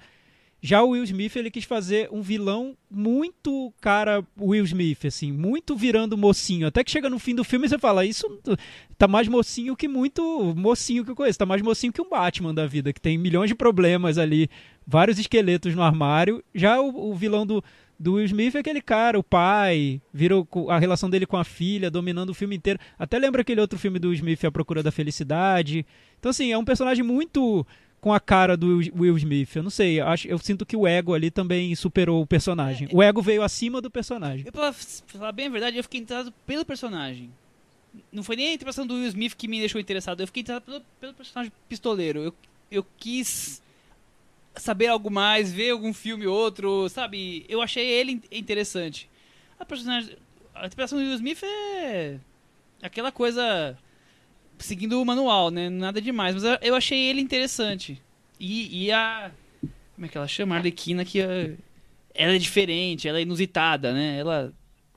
já o Will Smith, ele quis fazer um vilão muito cara Will Smith, assim, muito virando mocinho. Até que chega no fim do filme e você fala, isso tá mais mocinho que muito mocinho que eu conheço. Tá mais mocinho que um Batman da vida, que tem milhões de problemas ali, vários esqueletos no armário. Já o, o vilão do, do Will Smith é aquele cara, o pai, virou a relação dele com a filha, dominando o filme inteiro. Até lembra aquele outro filme do Will Smith, A Procura da Felicidade. Então, assim, é um personagem muito com a cara do Will Smith. Eu não sei, eu, acho, eu sinto que o ego ali também superou o personagem. É, o ego veio acima do personagem. Eu, pra falar bem a verdade, eu fiquei interessado pelo personagem. Não foi nem a interpretação do Will Smith que me deixou interessado, eu fiquei interessado pelo, pelo personagem pistoleiro. Eu, eu quis saber algo mais, ver algum filme outro, sabe? Eu achei ele interessante. A personagem, a interpretação do Will Smith é aquela coisa seguindo o manual, né? Nada demais. Mas eu achei ele interessante. E, e a. Como é que ela chama? A Arlequina, que é, ela é diferente, ela é inusitada, né? Ela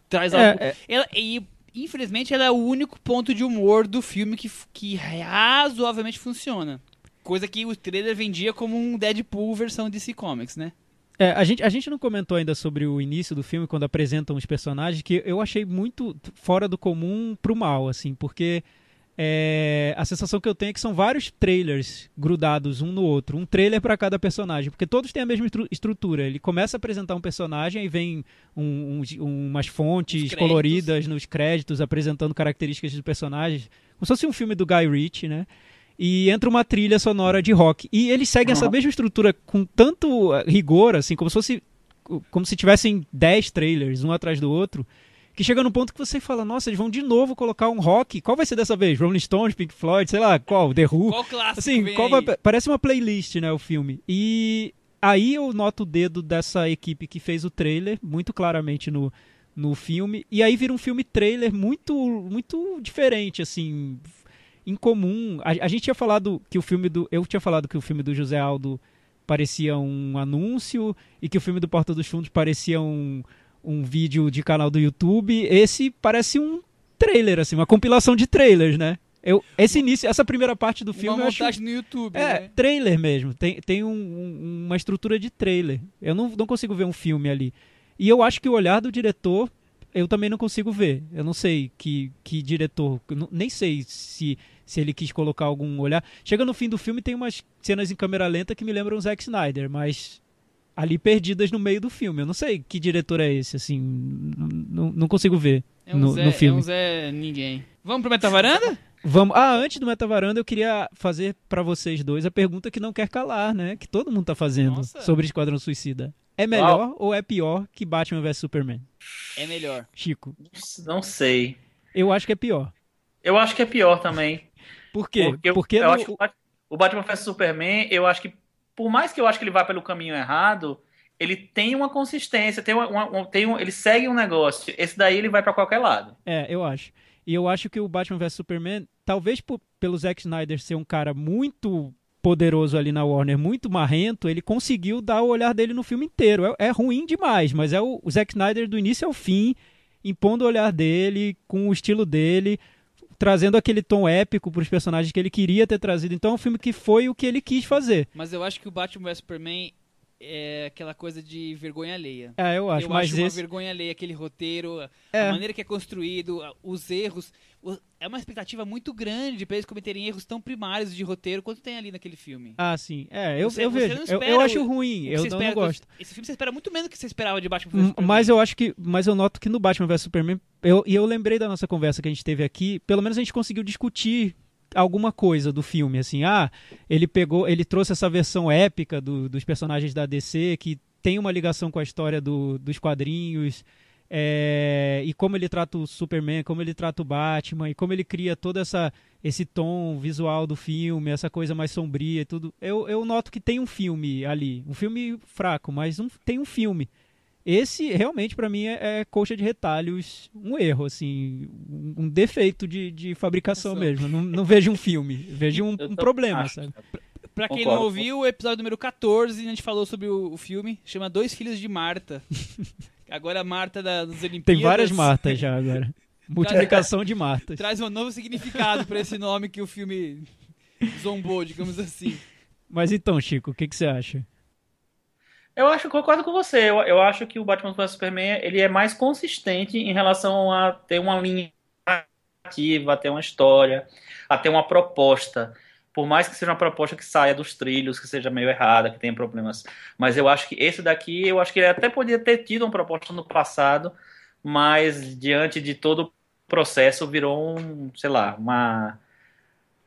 traz é, algo. É. Ela, e infelizmente ela é o único ponto de humor do filme que, que razoavelmente funciona. Coisa que o trailer vendia como um Deadpool versão DC Comics, né? É, a, gente, a gente não comentou ainda sobre o início do filme, quando apresentam os personagens, que eu achei muito fora do comum pro mal, assim, porque é, a sensação que eu tenho é que são vários trailers grudados um no outro, um trailer para cada personagem, porque todos têm a mesma estru estrutura. Ele começa a apresentar um personagem e vem um, um, umas fontes coloridas nos créditos apresentando características do personagem, como se fosse um filme do Guy Ritchie, né? E entra uma trilha sonora de rock. E eles seguem uhum. essa mesma estrutura com tanto rigor, assim, como se fosse como se tivessem 10 trailers um atrás do outro que chega no ponto que você fala, nossa, eles vão de novo colocar um rock. Qual vai ser dessa vez? Rolling Stones, Pink Floyd, sei lá, qual? The Who? Qual clássico assim, qual vai... Parece uma playlist, né, o filme. E aí eu noto o dedo dessa equipe que fez o trailer, muito claramente no, no filme. E aí vira um filme trailer muito, muito diferente, assim, incomum. A, a gente tinha falado que o filme do... Eu tinha falado que o filme do José Aldo parecia um anúncio e que o filme do Porta dos Fundos parecia um, um vídeo de canal do YouTube. Esse parece um trailer, assim, uma compilação de trailers, né? Eu, esse início, essa primeira parte do filme. Uma eu acho- montagem no YouTube, é, né? trailer mesmo. Tem, tem um- um- uma estrutura de trailer. Eu não, não consigo ver um filme ali. E eu acho que o olhar do diretor, eu também não consigo ver. Eu não sei que, que diretor. não- nem sei se, se ele quis colocar algum olhar. Chega no fim do filme, tem umas cenas em câmera lenta que me lembram o Zack Snyder, mas ali perdidas no meio do filme. Eu não sei que diretor é esse, assim. Não consigo ver É um, no, Zé, no filme. é um Zé ninguém. Vamos pro Metavaranda? Vamos. Ah, antes do Metavaranda, eu queria fazer pra vocês dois a pergunta que não quer calar, né? Que todo mundo tá fazendo Nossa. sobre Esquadrão Suicida. É melhor ou é pior que Batman vs Superman? É melhor. Chico, Não sei. eu acho que é pior. Eu acho que é pior também. Por quê? Porque eu, Porque eu no- acho que o Batman vs Superman, eu acho que, por mais que eu acho que ele vá pelo caminho errado, ele tem uma consistência, tem uma, uma- um- tem um, ele segue um negócio. Esse daí ele vai pra qualquer lado. É, eu acho. E eu acho que o Batman vs Superman, talvez por- pelo Zack Snyder ser um cara muito poderoso ali na Warner, muito marrento, ele conseguiu dar o olhar dele no filme inteiro. É, é ruim demais, mas é o, o Zack Snyder do início ao fim, impondo o olhar dele, com o estilo dele, trazendo aquele tom épico para os personagens que ele queria ter trazido. Então é um filme que foi o que ele quis fazer. Mas eu acho que o Batman vs Superman é aquela coisa de vergonha alheia. É, eu acho. eu mas acho uma esse, vergonha alheia aquele roteiro, a- É. a maneira que é construído, os erros. É uma expectativa muito grande pra eles cometerem erros tão primários de roteiro quanto tem ali naquele filme. Ah, sim. É, eu, Você- eu você vejo. não Eu, espera eu acho ruim. Eu não, espera- gosto. Esse filme você espera muito menos do que você esperava de Batman vs Superman. Mas eu acho que. Mas eu noto que no Batman vs Superman. Eu, e eu lembrei da nossa conversa que a gente teve aqui. Pelo menos a gente conseguiu discutir alguma coisa do filme. Assim, ah, ele pegou. Ele trouxe essa versão épica do- dos personagens da DC que tem uma ligação com a história do- dos quadrinhos. É, e como ele trata o Superman, como ele trata o Batman, e como ele cria todo essa, esse tom visual do filme, essa coisa mais sombria e tudo. Eu, eu noto que tem um filme ali. Um filme fraco, mas um- tem um filme. Esse realmente pra mim é, é coxa de retalhos, um erro, assim, um, defeito de, de fabricação Nossa. mesmo. Não, não vejo um filme, vejo um, um problema, acho. sabe? Pra quem Concordo. não ouviu, o episódio número 14, a gente falou sobre o, o filme, chama Dois Filhos de Marta. Agora a Marta da, das Olimpíadas. Tem várias Martas já agora. Multiplicação de Martas. Traz um novo significado pra esse nome que o filme zombou, digamos assim. Mas então, Chico, o que, que você acha? Eu acho, concordo com você. Eu, eu acho que o Batman vs Superman ele é mais consistente em relação a ter uma linha narrativa, a ter uma história, a ter uma proposta. Por mais que seja uma proposta que saia dos trilhos, que seja meio errada, que tenha problemas. Mas eu acho que esse daqui, eu acho que ele até podia ter tido uma proposta no passado, mas diante de todo o processo virou um, sei lá, uma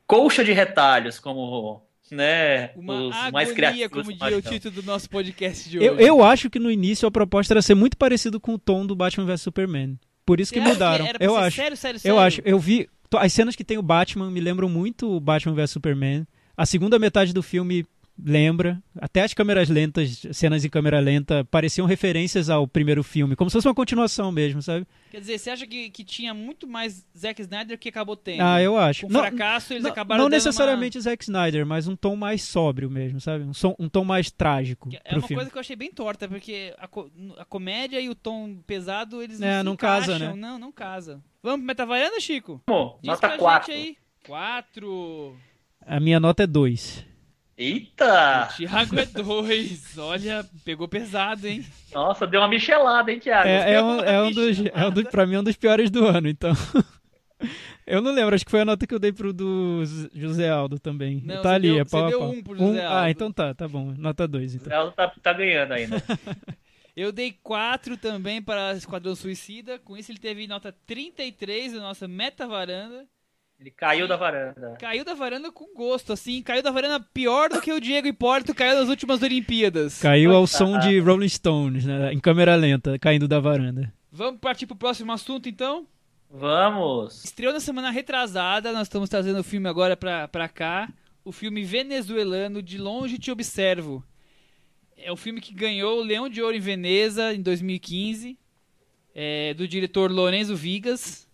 colcha de retalhos, como né, Uma os mais agonia, criativos como mais diria o título do nosso podcast de hoje. Eu, eu acho que no início a proposta era ser muito parecido com o tom do Batman vs Superman. Por isso que mudaram. eu acho. Sério, sério, sério? Eu acho, eu vi. As cenas que tem o Batman me lembram muito o Batman vs Superman. A segunda metade do filme lembra. Até as câmeras lentas, cenas em câmera lenta, pareciam referências ao primeiro filme, como se fosse uma continuação mesmo, sabe? Quer dizer, você acha que, que tinha muito mais Zack Snyder que acabou tendo? Ah, eu acho. Com Não, fracasso, eles não, acabaram não necessariamente Zack Snyder, mas um tom mais sóbrio mesmo, sabe? Um, som- um tom mais trágico Uma... É pro uma filme. coisa que eu achei bem torta, porque a, co- a comédia e o tom pesado, eles não É, se não casa, né? Não, não casa. Vamos pro Metavaiana, Chico? Pô, Diz nota pra 4. gente aí. 4. A minha nota é 2. Eita! Thiago é 2. Olha, pegou pesado, hein? Nossa, deu uma michelada, hein, Thiago? É, é um, é um dos, é um dos, pra mim, é um dos piores do ano, então. Eu não lembro, acho que foi a nota que eu dei pro do José Aldo também. Não, tá você ali, deu- é pau você a deu pau. um pro José Ah, Aldo. então tá, tá bom. Nota 2, então. Ela tá, tá ganhando ainda. Eu dei 4 também para Esquadrão Suicida. Com isso, ele teve nota 33 na nossa meta varanda. Ele caiu da varanda. Caiu da varanda com gosto, assim. Caiu da varanda pior do que o Diego Hipólito caiu nas últimas Olimpíadas. Caiu ao som de Rolling Stones, né? Em câmera lenta, caindo da varanda. Vamos partir pro próximo assunto, então? Vamos. Estreou na semana retrasada, nós estamos trazendo o filme agora pra, pra cá. O filme venezuelano De Longe Te Observo. É o filme que ganhou o Leão de Ouro em Veneza em 2015. É, do diretor Lorenzo Vigas.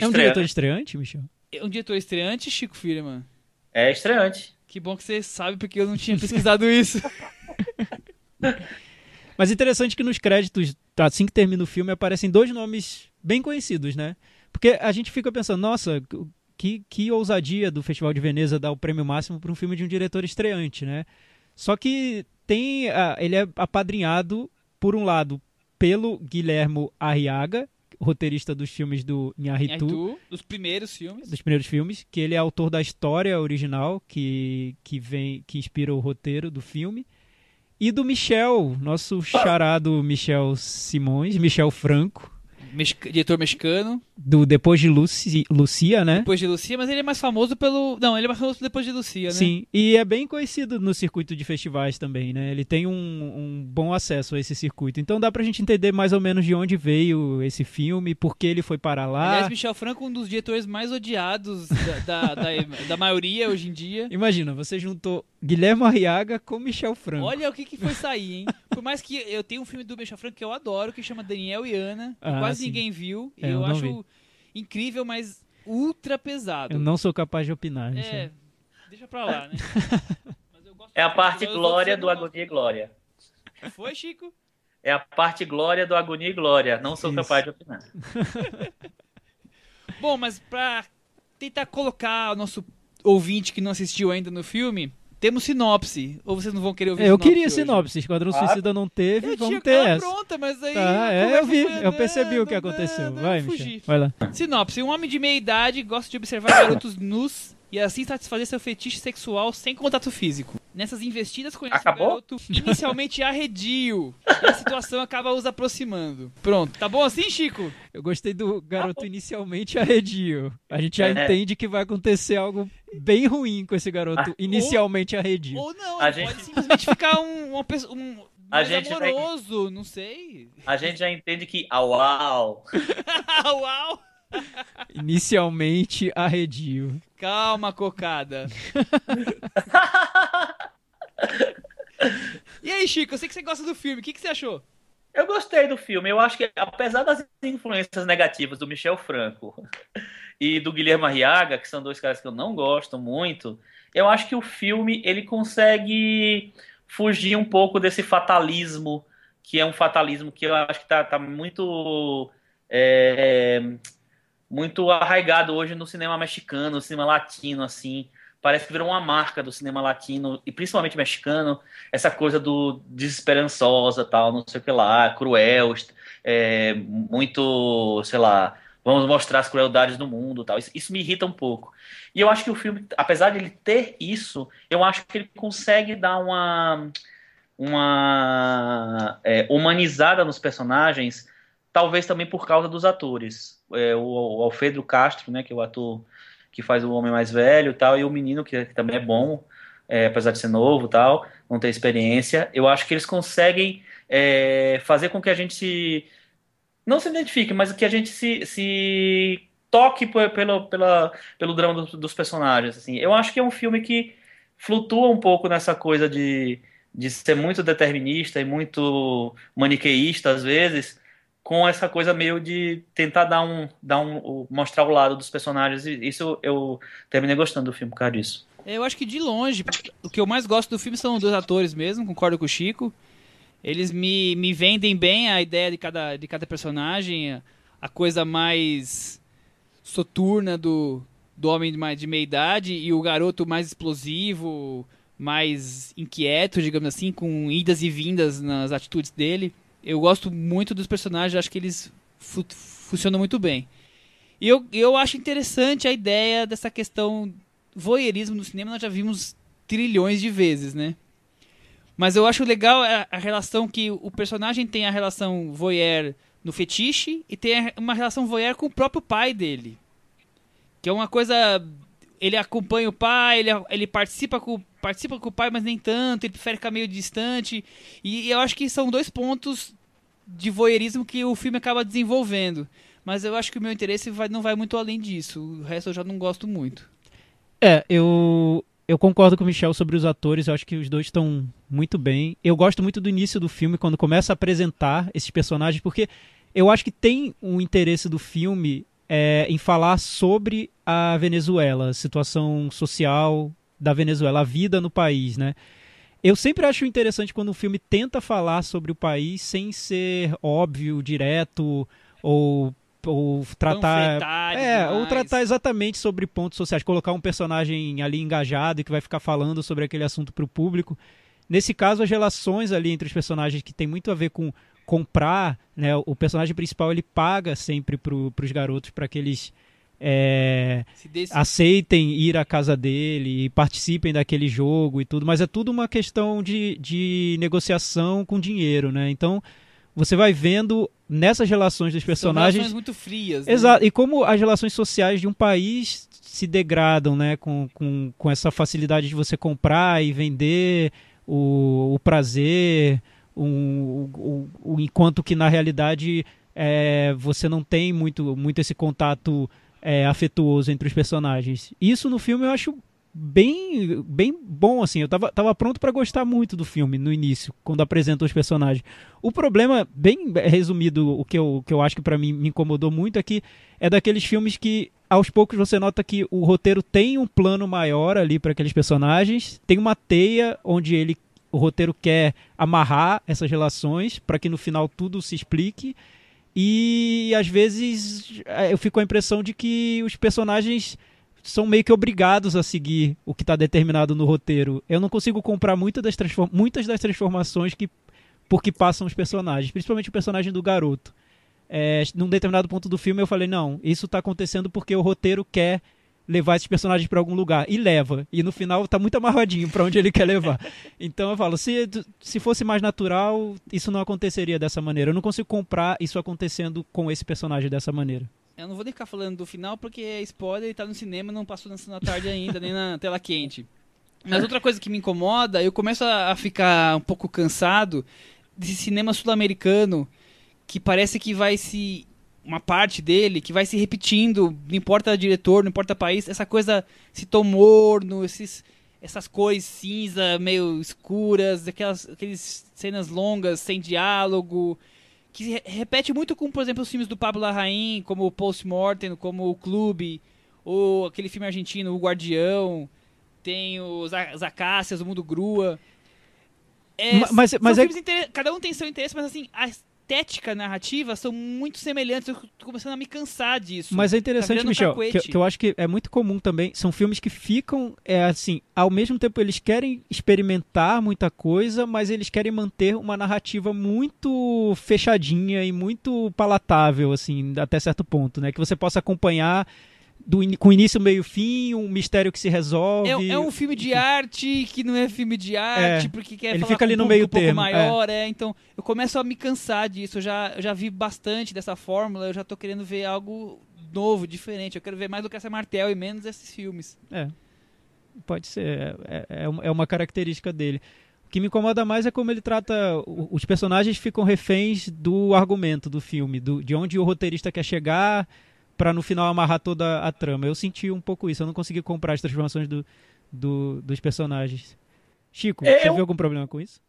É um diretor estreante, Michel? É um diretor estreante, Chico Firman. É estreante. Que bom que você sabe, porque eu não tinha pesquisado isso. Mas interessante que nos créditos, assim que termina o filme, aparecem dois nomes bem conhecidos, né? Porque a gente fica pensando, nossa, que, que ousadia do Festival de Veneza dar o prêmio máximo para um filme de um diretor estreante, né? Só que tem, ele é apadrinhado, por um lado, pelo Guilhermo Arriaga, roteirista dos filmes do Inharitu. Inharitu, dos primeiros filmes. Dos primeiros filmes, que ele é autor da história original que, que vem que inspira o roteiro do filme. E do Michel, nosso charado Michel Simões, Michel Franco, diretor mexicano. Do Depois de Luci, Lucia, né? Depois de Lucia, mas ele é mais famoso pelo. Não, ele é mais famoso depois de Lucia, né? Sim, e é bem conhecido no circuito de festivais também, né? Ele tem um, um bom acesso a esse circuito. Então dá pra gente entender mais ou menos de onde veio esse filme, por que ele foi para lá. Aliás, Michel Franco, um dos diretores mais odiados da, da, da, da maioria hoje em dia. Imagina, você juntou Guilherme Arriaga com Michel Franco. Olha o que, que foi sair, hein? Por mais que eu tenha um filme do Michel Franco que eu adoro, que chama Daniel e Ana, ah, quase sim. ninguém viu. É, eu, eu acho vi. incrível, mas ultra pesado. Eu não sou capaz de opinar. É, deixa pra lá, né? é a parte glória do Agonia e Glória. Foi, Chico? É a parte glória do Agonia e Glória. Não sou Isso. capaz de opinar. Bom, mas pra tentar colocar o nosso ouvinte que não assistiu ainda no filme, temos sinopse. Ou vocês não vão querer ouvir Eu queria hoje? sinopse. Esquadrão ah, Suicida não teve, eu vamos ter essa. pronta, mas aí... Tá, é, eu vi. Eu percebi o que aconteceu. Vai, Michel. Vai lá. Sinopse. Um homem de meia idade gosta de observar garotos nus e assim satisfazer seu fetiche sexual sem contato físico. Nessas investidas conhece Acabou? um garoto inicialmente arredio. E a situação acaba os aproximando. Pronto. Tá bom assim, Chico? Eu gostei do garoto inicialmente arredio. A gente já é. entende que vai acontecer algo bem ruim com esse garoto ah, inicialmente ou, arredio. Ou não, a gente... pode simplesmente ficar um, uma pessoa... Um, a gente amoroso, vai... não sei. A gente já entende que au au. au au. Inicialmente arredio. Calma, cocada. e aí, Chico, eu sei que você gosta do filme. O que, que você achou? Eu gostei do filme. Eu acho que, apesar das influências negativas do Michel Franco e do Guilherme Arriaga, que são dois caras que eu não gosto muito, eu acho que o filme ele consegue fugir um pouco desse fatalismo, que é um fatalismo que eu acho que tá, tá muito. É, muito arraigado hoje no cinema mexicano, no cinema latino, assim. Parece que virou uma marca do cinema latino, e principalmente mexicano, essa coisa do desesperançosa, tal, não sei o que lá, cruel, é, muito, sei lá, vamos mostrar as crueldades do mundo, tal. Isso, isso, me irrita um pouco. E eu acho que o filme, apesar de ele ter isso, eu acho que ele consegue dar uma uma é, humanizada nos personagens, talvez também por causa dos atores é, o, o Alfredo Castro, né, que é o ator que faz o homem mais velho tal, e o menino que, que também é bom, é, apesar de ser novo tal, não ter experiência. Eu acho que eles conseguem é, fazer com que a gente se não se identifique, mas que a gente se, se toque pelo, pela, pelo drama dos, dos personagens. Assim. Eu acho que é um filme que flutua um pouco nessa coisa de, de ser muito determinista e muito maniqueísta às vezes, com essa coisa meio de tentar dar um, dar um mostrar o lado dos personagens e isso eu terminei gostando do filme por causa disso. Eu acho que de longe, o que eu mais gosto do filme são os dois atores mesmo, concordo com o Chico. Eles me, me vendem bem a ideia de cada, de cada personagem, a coisa mais soturna do, do homem de, de meia idade e o garoto mais explosivo, mais inquieto, digamos assim, com idas e vindas nas atitudes dele eu gosto muito dos personagens, acho que eles fu funcionam muito bem. E eu, eu acho interessante a ideia dessa questão voyeurismo no cinema, nós já vimos trilhões de vezes, né? Mas eu acho legal a, a relação que o personagem tem a relação voyeur no fetiche e tem uma relação voyeur com o próprio pai dele. Que é uma coisa. Ele acompanha o pai, ele, ele participa com participa com o pai, mas nem tanto, ele prefere ficar meio distante. E eu acho que são dois pontos de voyeurismo que o filme acaba desenvolvendo. Mas eu acho que o meu interesse vai, não vai muito além disso. O resto eu já não gosto muito. É, eu, eu concordo com o Michel sobre os atores. Eu acho que os dois estão muito bem. Eu gosto muito do início do filme, quando começa a apresentar esses personagens, porque eu acho que tem um interesse do filme é, em falar sobre a Venezuela, situação social, da Venezuela, a vida no país, né? Eu sempre acho interessante quando um filme tenta falar sobre o país sem ser óbvio, direto ou ou tratar é demais. ou tratar exatamente sobre pontos sociais colocar um personagem ali engajado e que vai ficar falando sobre aquele assunto para o público nesse caso as relações ali entre os personagens que tem muito a ver com comprar né o personagem principal ele paga sempre para os garotos para que eles é, desse... aceitem ir à casa dele e participem daquele jogo e tudo, mas é tudo uma questão de, de negociação com dinheiro, né? Então você vai vendo nessas relações dos personagens. São relações muito frias. Né? Exato, e como as relações sociais de um país se degradam, né? Com, com, com essa facilidade de você comprar e vender o, o prazer, o, o, o, enquanto que na realidade é, você não tem muito, muito esse contato é, afetuoso entre os personagens. Isso no filme eu acho bem bem bom assim eu tava, tava pronto para gostar muito do filme no início quando apresentam os personagens o problema bem resumido o que eu, que eu acho que para mim me incomodou muito é, é daqueles filmes que aos poucos você nota que o roteiro tem um plano maior ali para aqueles personagens tem uma teia onde ele o roteiro quer amarrar essas relações para que no final tudo se explique e às vezes é, eu fico com a impressão de que os personagens são meio que obrigados a seguir o que está determinado no roteiro. Eu não consigo comprar muitas das, muitas das transformações que por que passam os personagens, principalmente o personagem do garoto. É, num determinado ponto do filme eu falei, não, isso está acontecendo porque o roteiro quer levar esses personagens para algum lugar. E leva. E no final tá muito amarradinho para onde ele quer levar. Então eu falo, se, se fosse mais natural, isso não aconteceria dessa maneira. Eu não consigo comprar isso acontecendo com esse personagem dessa maneira. Eu não vou nem ficar falando do final porque é spoiler e tá no cinema não passou na tarde ainda, nem na tela quente. Mas outra coisa que me incomoda, eu começo a ficar um pouco cansado desse cinema sul-americano que parece que vai se uma parte dele que vai se repetindo, não importa diretor, não importa país, essa coisa, tom morno, esses, essas cores cinza meio escuras, aquelas aqueles cenas longas, sem diálogo, que se repete muito com, por exemplo, os filmes do Pablo Larraín, como o Post Mortem, como o Clube, ou aquele filme argentino, O Guardião, tem os Acácias, O Mundo Grua. É, mas, mas é... Cada um tem seu interesse, mas assim, as estética narrativa são muito semelhantes. Eu tô começando a me cansar disso. Mas é interessante, tá Michel, que, que, eu acho que é muito comum também. São filmes que ficam, é assim, ao mesmo tempo eles querem experimentar muita coisa, mas eles querem manter uma narrativa muito fechadinha e muito palatável, assim, até certo ponto, né? Que você possa acompanhar do, com início, meio fim, um mistério que se resolve. É, é um filme de arte que não é filme de arte, é, porque quer ele falar fica ali no um meio um termo, pouco maior, é. é. Então, eu começo a me cansar disso. Eu já, eu já vi bastante dessa fórmula, eu já tô querendo ver algo novo, diferente. Eu quero ver mais do que essa Martel e menos esses filmes. É. Pode ser. É, é, é uma característica dele. O que me incomoda mais é como ele trata. Os personagens ficam reféns do argumento do filme, do, de onde o roteirista quer chegar para no final amarrar toda a trama. Eu senti um pouco isso, eu não consegui comprar as transformações do, do dos personagens. Chico, eu... você viu algum problema com isso?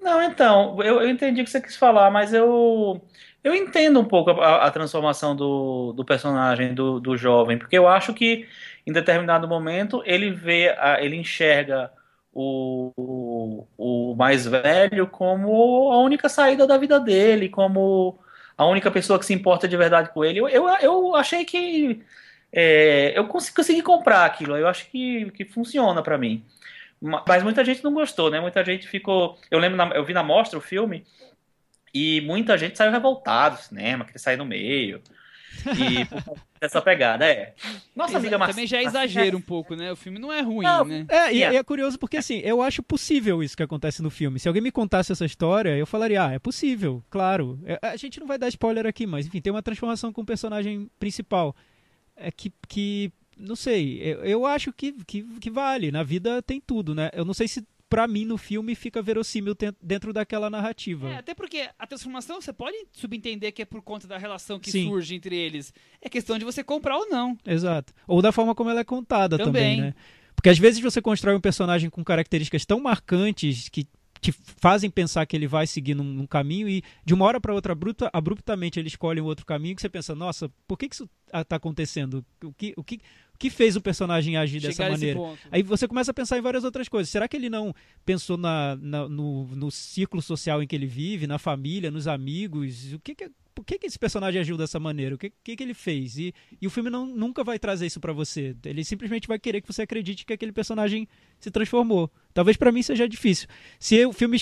Não, então, eu, eu entendi o que você quis falar, mas eu, eu entendo um pouco a, a transformação do, do personagem, do, do jovem, porque eu acho que em determinado momento ele vê, ele enxerga o, o, o mais velho como a única saída da vida dele, como a única pessoa que se importa de verdade com ele. Eu, eu, eu achei que é, eu consegui, consegui, comprar aquilo. Eu acho que, que funciona para mim. Mas muita gente não gostou, né? Muita gente ficou. Eu lembro, na, eu vi na mostra o filme e muita gente saiu revoltado do cinema, queria sair no meio. E essa pegada, é. Nossa amiga Mar... Também já é exagero um pouco, né? O filme não é ruim, não, né? É, e, é. é curioso porque, assim, eu acho possível isso que acontece no filme. Se alguém me contasse essa história, eu falaria, ah, é possível, claro. É, a gente não vai dar spoiler aqui, mas, enfim, tem uma transformação com o personagem principal. É que, que não sei, eu, eu acho que, que, que vale. Na vida tem tudo, né? Eu não sei se para mim no filme fica verossímil dentro daquela narrativa. É, até porque a transformação você pode subentender que é por conta da relação que Sim. surge entre eles. É questão de você comprar ou não. Exato. Ou da forma como ela é contada também, também né? Porque às vezes você constrói um personagem com características tão marcantes que te fazem pensar que ele vai seguir num, num caminho e de uma hora para outra abrupta, abruptamente ele escolhe um outro caminho que você pensa, nossa, por que, que isso está acontecendo? O que, o que, o que fez o personagem agir dessa Chegar nesse maneira? Aí você começa a pensar em várias outras coisas. Será que ele não pensou na, na- no, no círculo social em que ele vive, na família, nos amigos? O que que, por que, que esse personagem agiu dessa maneira? O que, que, que ele fez? E, e o filme não, nunca vai trazer isso pra você. Ele simplesmente vai querer que você acredite que aquele personagem se transformou. Talvez pra mim seja difícil. Se o filme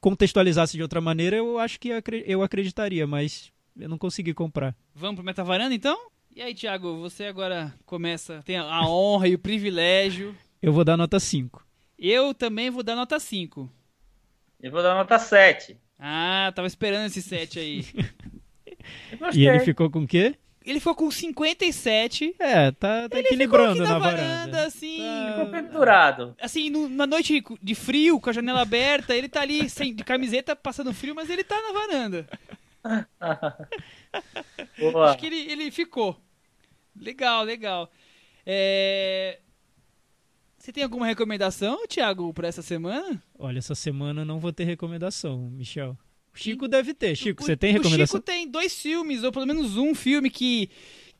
contextualizasse de outra maneira, eu acho que eu acreditaria, mas eu não consegui comprar. Vamos pro Metavaranda então? E aí, Thiago, você agora começa, tem a honra e o privilégio. Eu vou dar nota 5. Eu também vou dar nota 5. Eu vou dar nota 7. Ah, tava esperando esse 7 aí. E ele ficou com o quê? Ele ficou com 57. É, tá, tá Ele equilibrando ficou aqui na, na varanda, varanda. assim. Ficou pendurado. Assim, no- na noite de frio, com a janela aberta, ele tá ali sem, de camiseta, passando frio, mas ele tá na varanda. Boa. Acho que ele, ele ficou. Legal, legal. É... Você tem alguma recomendação, Thiago, pra essa semana? Olha, essa semana eu não vou ter recomendação, Michel. O Chico deve ter. Chico, O- você tem O recomendação? Chico tem dois filmes, ou pelo menos um filme que,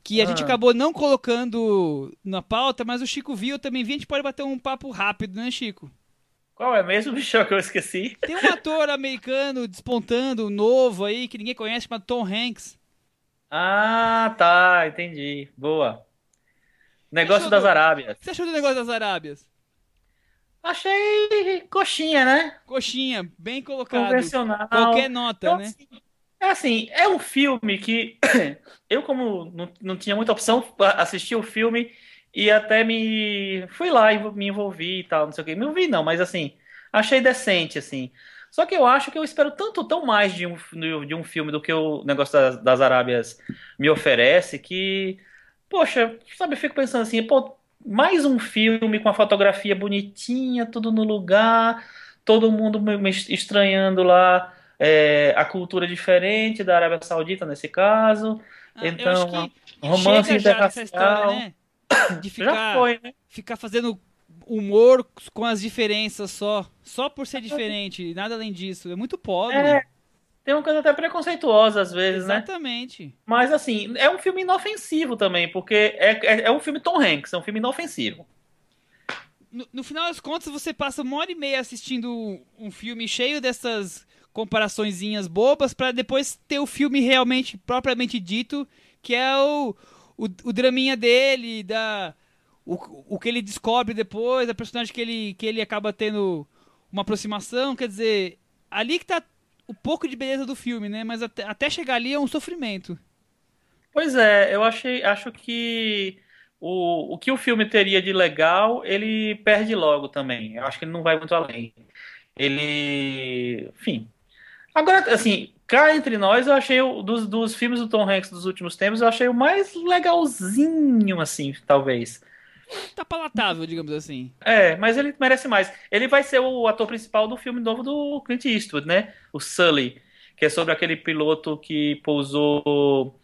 que a Ah. gente acabou não colocando na pauta, mas o Chico viu, eu também vi, a gente pode bater um papo rápido, né, Chico? Qual é mesmo, bicho, que eu esqueci? Tem um ator americano despontando, novo aí, que ninguém conhece, chamado Tom Hanks. Ah, tá, entendi. Boa. Negócio das do- Arábias. Você achou do negócio das Arábias? Achei coxinha, né? Coxinha, bem colocado. Convencional. Qualquer nota, Então, né? assim, É assim, é um filme que eu, como não, não tinha muita opção, assisti o filme e até me fui lá e me envolvi e tal, não sei o que. Me envolvi não, mas assim, achei decente, assim. Só que eu acho que eu espero tanto, tão mais de um, de um filme do que o negócio das, das Arábias me oferece, que, poxa, sabe, eu fico pensando assim, pô, mais um filme com a fotografia bonitinha, tudo no lugar, todo mundo me- estranhando lá é, a cultura diferente da Arábia Saudita, nesse caso. Ah, então, romance já interracial. né? De Já ficar, foi, né? ficar fazendo humor com as diferenças só. Só por ser diferente, nada além disso. É muito pobre. É, tem uma coisa até preconceituosa às vezes, né? Exatamente. Mas assim, é um filme inofensivo também, porque é, é, é um filme Tom Hanks, é um filme inofensivo. No, no final das contas, você passa uma hora e meia assistindo um filme cheio dessas comparaçõezinhas bobas pra depois ter o filme realmente, propriamente dito, que é o, o, o draminha dele, da, o, o que ele descobre depois, a personagem que ele, que ele acaba tendo uma aproximação, quer dizer, ali que tá o pouco de beleza do filme, né? Mas até, até chegar ali é um sofrimento. Pois é, eu achei, acho que o, o que o filme teria de legal, ele perde logo também. Eu acho que ele não vai muito além. Ele, enfim. Agora, assim, cá entre nós, eu achei o, dos, dos filmes do Tom Hanks dos últimos tempos, eu achei o mais legalzinho, assim, talvez. Tá palatável, digamos assim. É, mas ele merece mais. Ele vai ser o ator principal do filme novo do Clint Eastwood, né? O Sully, que é sobre aquele piloto que pousou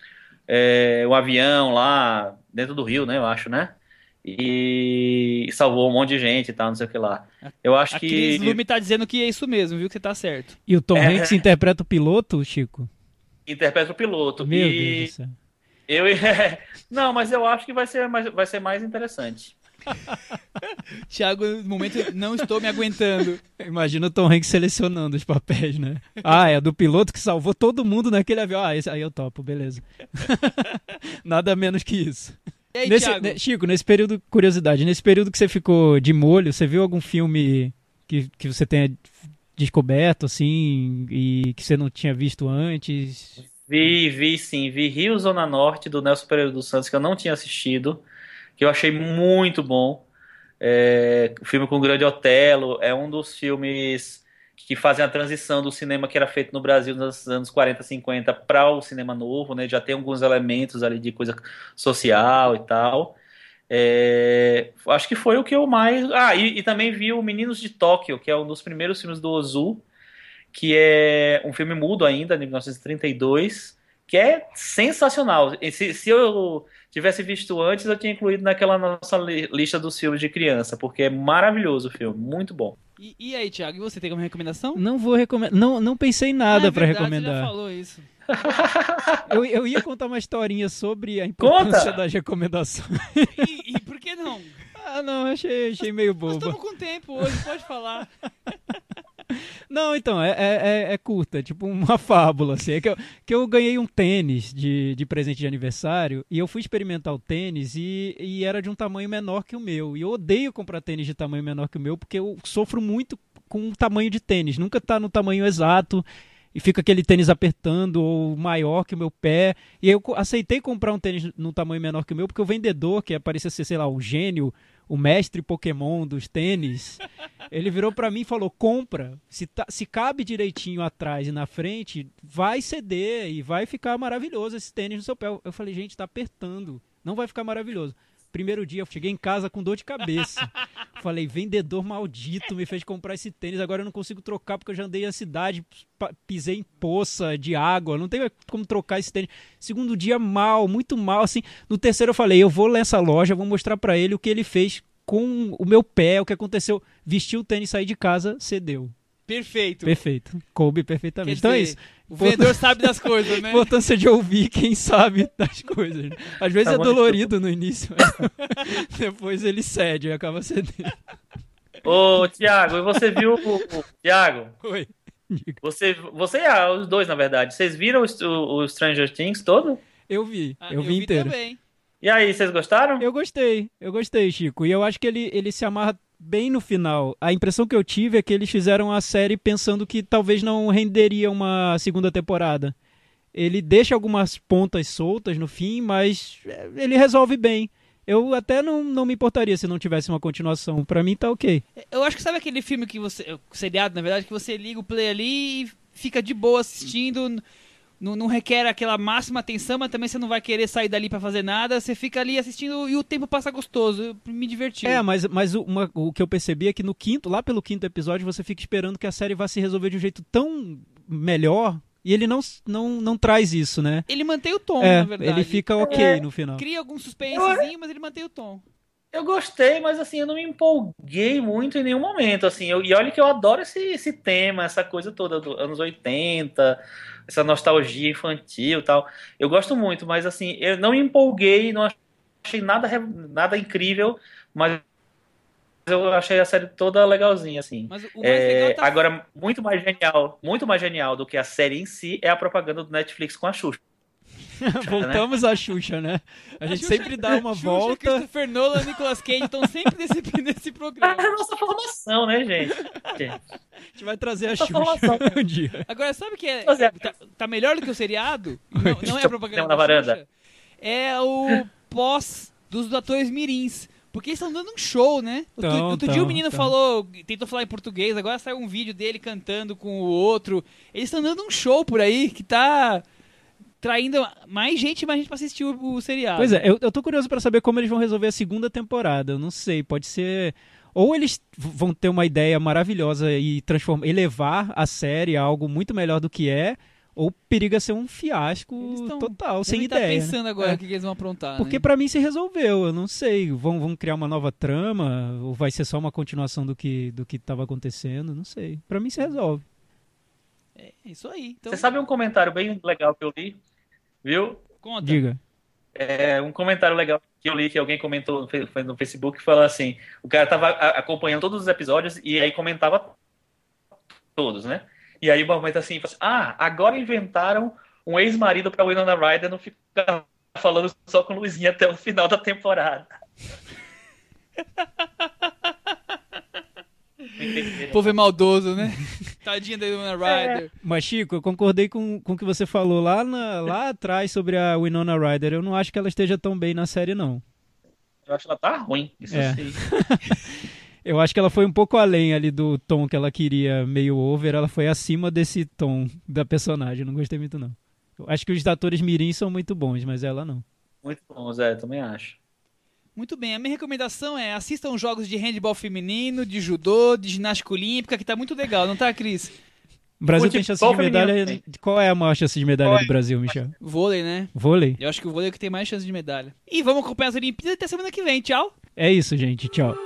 é, o avião lá dentro do rio, né? Eu acho, né? E salvou um monte de gente e tal, não sei o que lá. Eu acho A que. Cris Lume tá dizendo que é isso mesmo, viu? Que você tá certo. E o Tom É. Hanks interpreta o piloto, Chico? Interpreta o piloto. Meu e Deus do céu. Eu Não, mas eu acho que vai ser mais, vai ser mais interessante. Thiago, no momento, não estou me aguentando. Imagina o Tom Hanks selecionando os papéis, né? Ah, é do piloto que salvou todo mundo naquele avião. Ah, esse aí eu topo, beleza. Nada menos que isso. E aí, Nesse- ne- Chico, nesse período, curiosidade, nesse período que você ficou de molho, você viu algum filme que, que você tenha descoberto, assim, e que você não tinha visto antes? Vi, vi sim, vi Rio Zona Norte do Nelson Pereira dos Santos, que eu não tinha assistido, que eu achei muito bom. É, o filme com o Grande Otelo é um dos filmes que fazem a transição do cinema que era feito no Brasil nos anos 40, 50 para o cinema novo, né? Já tem alguns elementos ali de coisa social e tal. É, acho que foi o que eu mais. Ah, e, e também vi o Meninos de Tóquio, que é um dos primeiros filmes do Ozu, que é um filme mudo ainda, de 1932, que é sensacional. E se, se eu tivesse visto antes, eu tinha incluído naquela nossa li- lista dos filmes de criança, porque é maravilhoso o filme, muito bom. E, e aí, Thiago, e você tem alguma recomendação? Não vou recomendar. Não, não pensei em nada Ah, é pra verdade, Você já recomendar. falou isso. Eu, eu ia contar uma historinha sobre a importância Conta! das recomendações. E, e por- Ah, não, achei, achei meio Nós boba. estamos com tempo hoje, pode falar. Não, então, é, é, é- é curta, é tipo uma fábula, assim. É que eu, que eu ganhei um tênis de, de presente de aniversário e eu fui experimentar o tênis e, e era de um tamanho menor que o meu. E eu odeio comprar tênis de tamanho menor que o meu porque eu sofro muito com o tamanho de tênis. Nunca tá no tamanho exato e fica aquele tênis apertando ou maior que o meu pé. E eu aceitei comprar um tênis no tamanho menor que o meu porque o vendedor, que parecia ser, sei lá, o gênio, o mestre Pokémon dos tênis, ele virou pra mim e falou: compra. Se, tá- se cabe direitinho atrás e na frente, vai ceder e vai ficar maravilhoso esse tênis no seu pé. Eu falei, gente, tá apertando. Não vai ficar maravilhoso. Primeiro dia, eu cheguei em casa com dor de cabeça. Falei, vendedor maldito, me fez comprar esse tênis. Agora eu não consigo trocar porque eu já andei a cidade, pisei em poça de água. Não tem como trocar esse tênis. Segundo dia, mal, muito mal. Assim, no terceiro, eu falei, eu vou nessa loja, vou mostrar pra ele o que ele fez com o meu pé, o que aconteceu. Vestiu o tênis, saí de casa, cedeu. Perfeito. Perfeito. Coube perfeitamente. Então é dizer, isso. O vendedor sabe das coisas, né? Importância de ouvir quem sabe das coisas. Às vezes Tá é bom, dolorido no início, mas depois ele cede e acaba cedendo. Ô, Tiago, e você viu o. o- Tiago, Oi. Você, você ah, os dois, na verdade. Vocês viram o, o- o Stranger Things todo? Eu vi, Ah, eu vi inteiro. também. E aí, vocês gostaram? Eu gostei, eu gostei, Chico. E eu acho que ele, ele se amarra bem no final. A impressão que eu tive é que eles fizeram a série pensando que talvez não renderia uma segunda temporada. Ele deixa algumas pontas soltas no fim, mas é, ele resolve bem. Eu até não, não me importaria se não tivesse uma continuação. Pra mim tá ok. Eu acho que sabe aquele filme que você. Seriado, na verdade, que você liga o play ali e fica de boa assistindo. Não, não requer aquela máxima atenção, mas também você não vai querer sair dali pra fazer nada. Você fica ali assistindo e o tempo passa gostoso. Me diverti. É, mas, mas o- uma- o que eu percebi é que no quinto, lá pelo quinto episódio, você fica esperando que a série vá se resolver de um jeito tão melhor. E ele não, não, não traz isso, né? Ele mantém o tom, é, na verdade. ele fica ok É. no final. Cria algum suspensezinho, mas ele mantém o tom. Eu gostei, mas assim, eu não me empolguei muito em nenhum momento, assim, eu- e olha que eu adoro esse, esse tema, essa coisa toda dos anos 80, essa nostalgia infantil e tal, eu gosto muito, mas assim, eu não me empolguei, não achei nada, nada incrível, mas eu achei a série toda legalzinha, assim. É, legal tá. Agora, muito mais genial, muito mais genial do que a série em si é a propaganda do Netflix com a Xuxa. Voltamos à Xuxa, né? A gente Xuxa- sempre dá uma Xuxa, volta. Christopher Nolan, Nicolas Cage estão sempre nesse, nesse É programa. a nossa formação, né, gente? A gente vai trazer a Xuxa formação. um dia. Agora, sabe o que é, é. tá, tá melhor do que o seriado? Não, não é a propaganda da na varanda. Xuxa, É o pós dos atores mirins. Porque eles estão dando um show, né? Outro, Tão, outro tão, dia o menino tão. falou, tentou falar em português, agora saiu um vídeo dele cantando com o outro. Eles estão dando um show por aí que tá traindo mais gente e mais gente pra assistir o, o seriado. Pois é, eu, eu tô curioso pra saber como eles vão resolver a segunda temporada. Eu não sei, pode ser. Ou eles vão ter uma ideia maravilhosa e transformar, elevar a série a algo muito melhor do que é, ou periga ser um fiasco tão- total, sem tá ideia. né? pensando agora É. o que, que eles vão aprontar. Porque né? pra mim se resolveu, eu não sei. Vão, vão criar uma nova trama, ou vai ser só uma continuação do que do que tava acontecendo, não sei. Pra mim se resolve. É isso aí. Então, Você sabe um comentário bem legal que eu li? Viu? conta. Diga. É, um comentário legal que eu li que alguém comentou no fe- foi no Facebook falou assim: o cara tava acompanhando todos os episódios e aí comentava todos, né? E aí o momento assim, assim, ah, agora inventaram um ex-marido pra Winona Ryder não ficar falando só com Luizinha até o final da temporada. O povo é maldoso, né? Tadinha da Winona Ryder. Mas, Chico, eu concordei com, com o que você falou lá, na- lá atrás sobre a Winona Ryder. Eu não acho que ela esteja tão bem na série, não. Eu acho que ela tá ruim, isso É. sim. Eu acho que ela foi um pouco além ali do tom que ela queria, meio over. Ela foi acima desse tom da personagem. Não gostei muito, não. Eu acho que os atores mirins são muito bons, mas ela não. Muito bom, Zé, também acho. Muito bem, a minha recomendação é assistam jogos de handball feminino, de judô, de ginástica olímpica, que tá muito legal, não tá, Cris? O Brasil tem chance de medalha. feminino Qual é a maior chance de medalha é? do Brasil, Michel? Vôlei, né? Vôlei. Eu acho que o vôlei é o que tem mais chance de medalha. E vamos acompanhar as Olimpíadas até semana que vem. Tchau! É isso, gente. Tchau.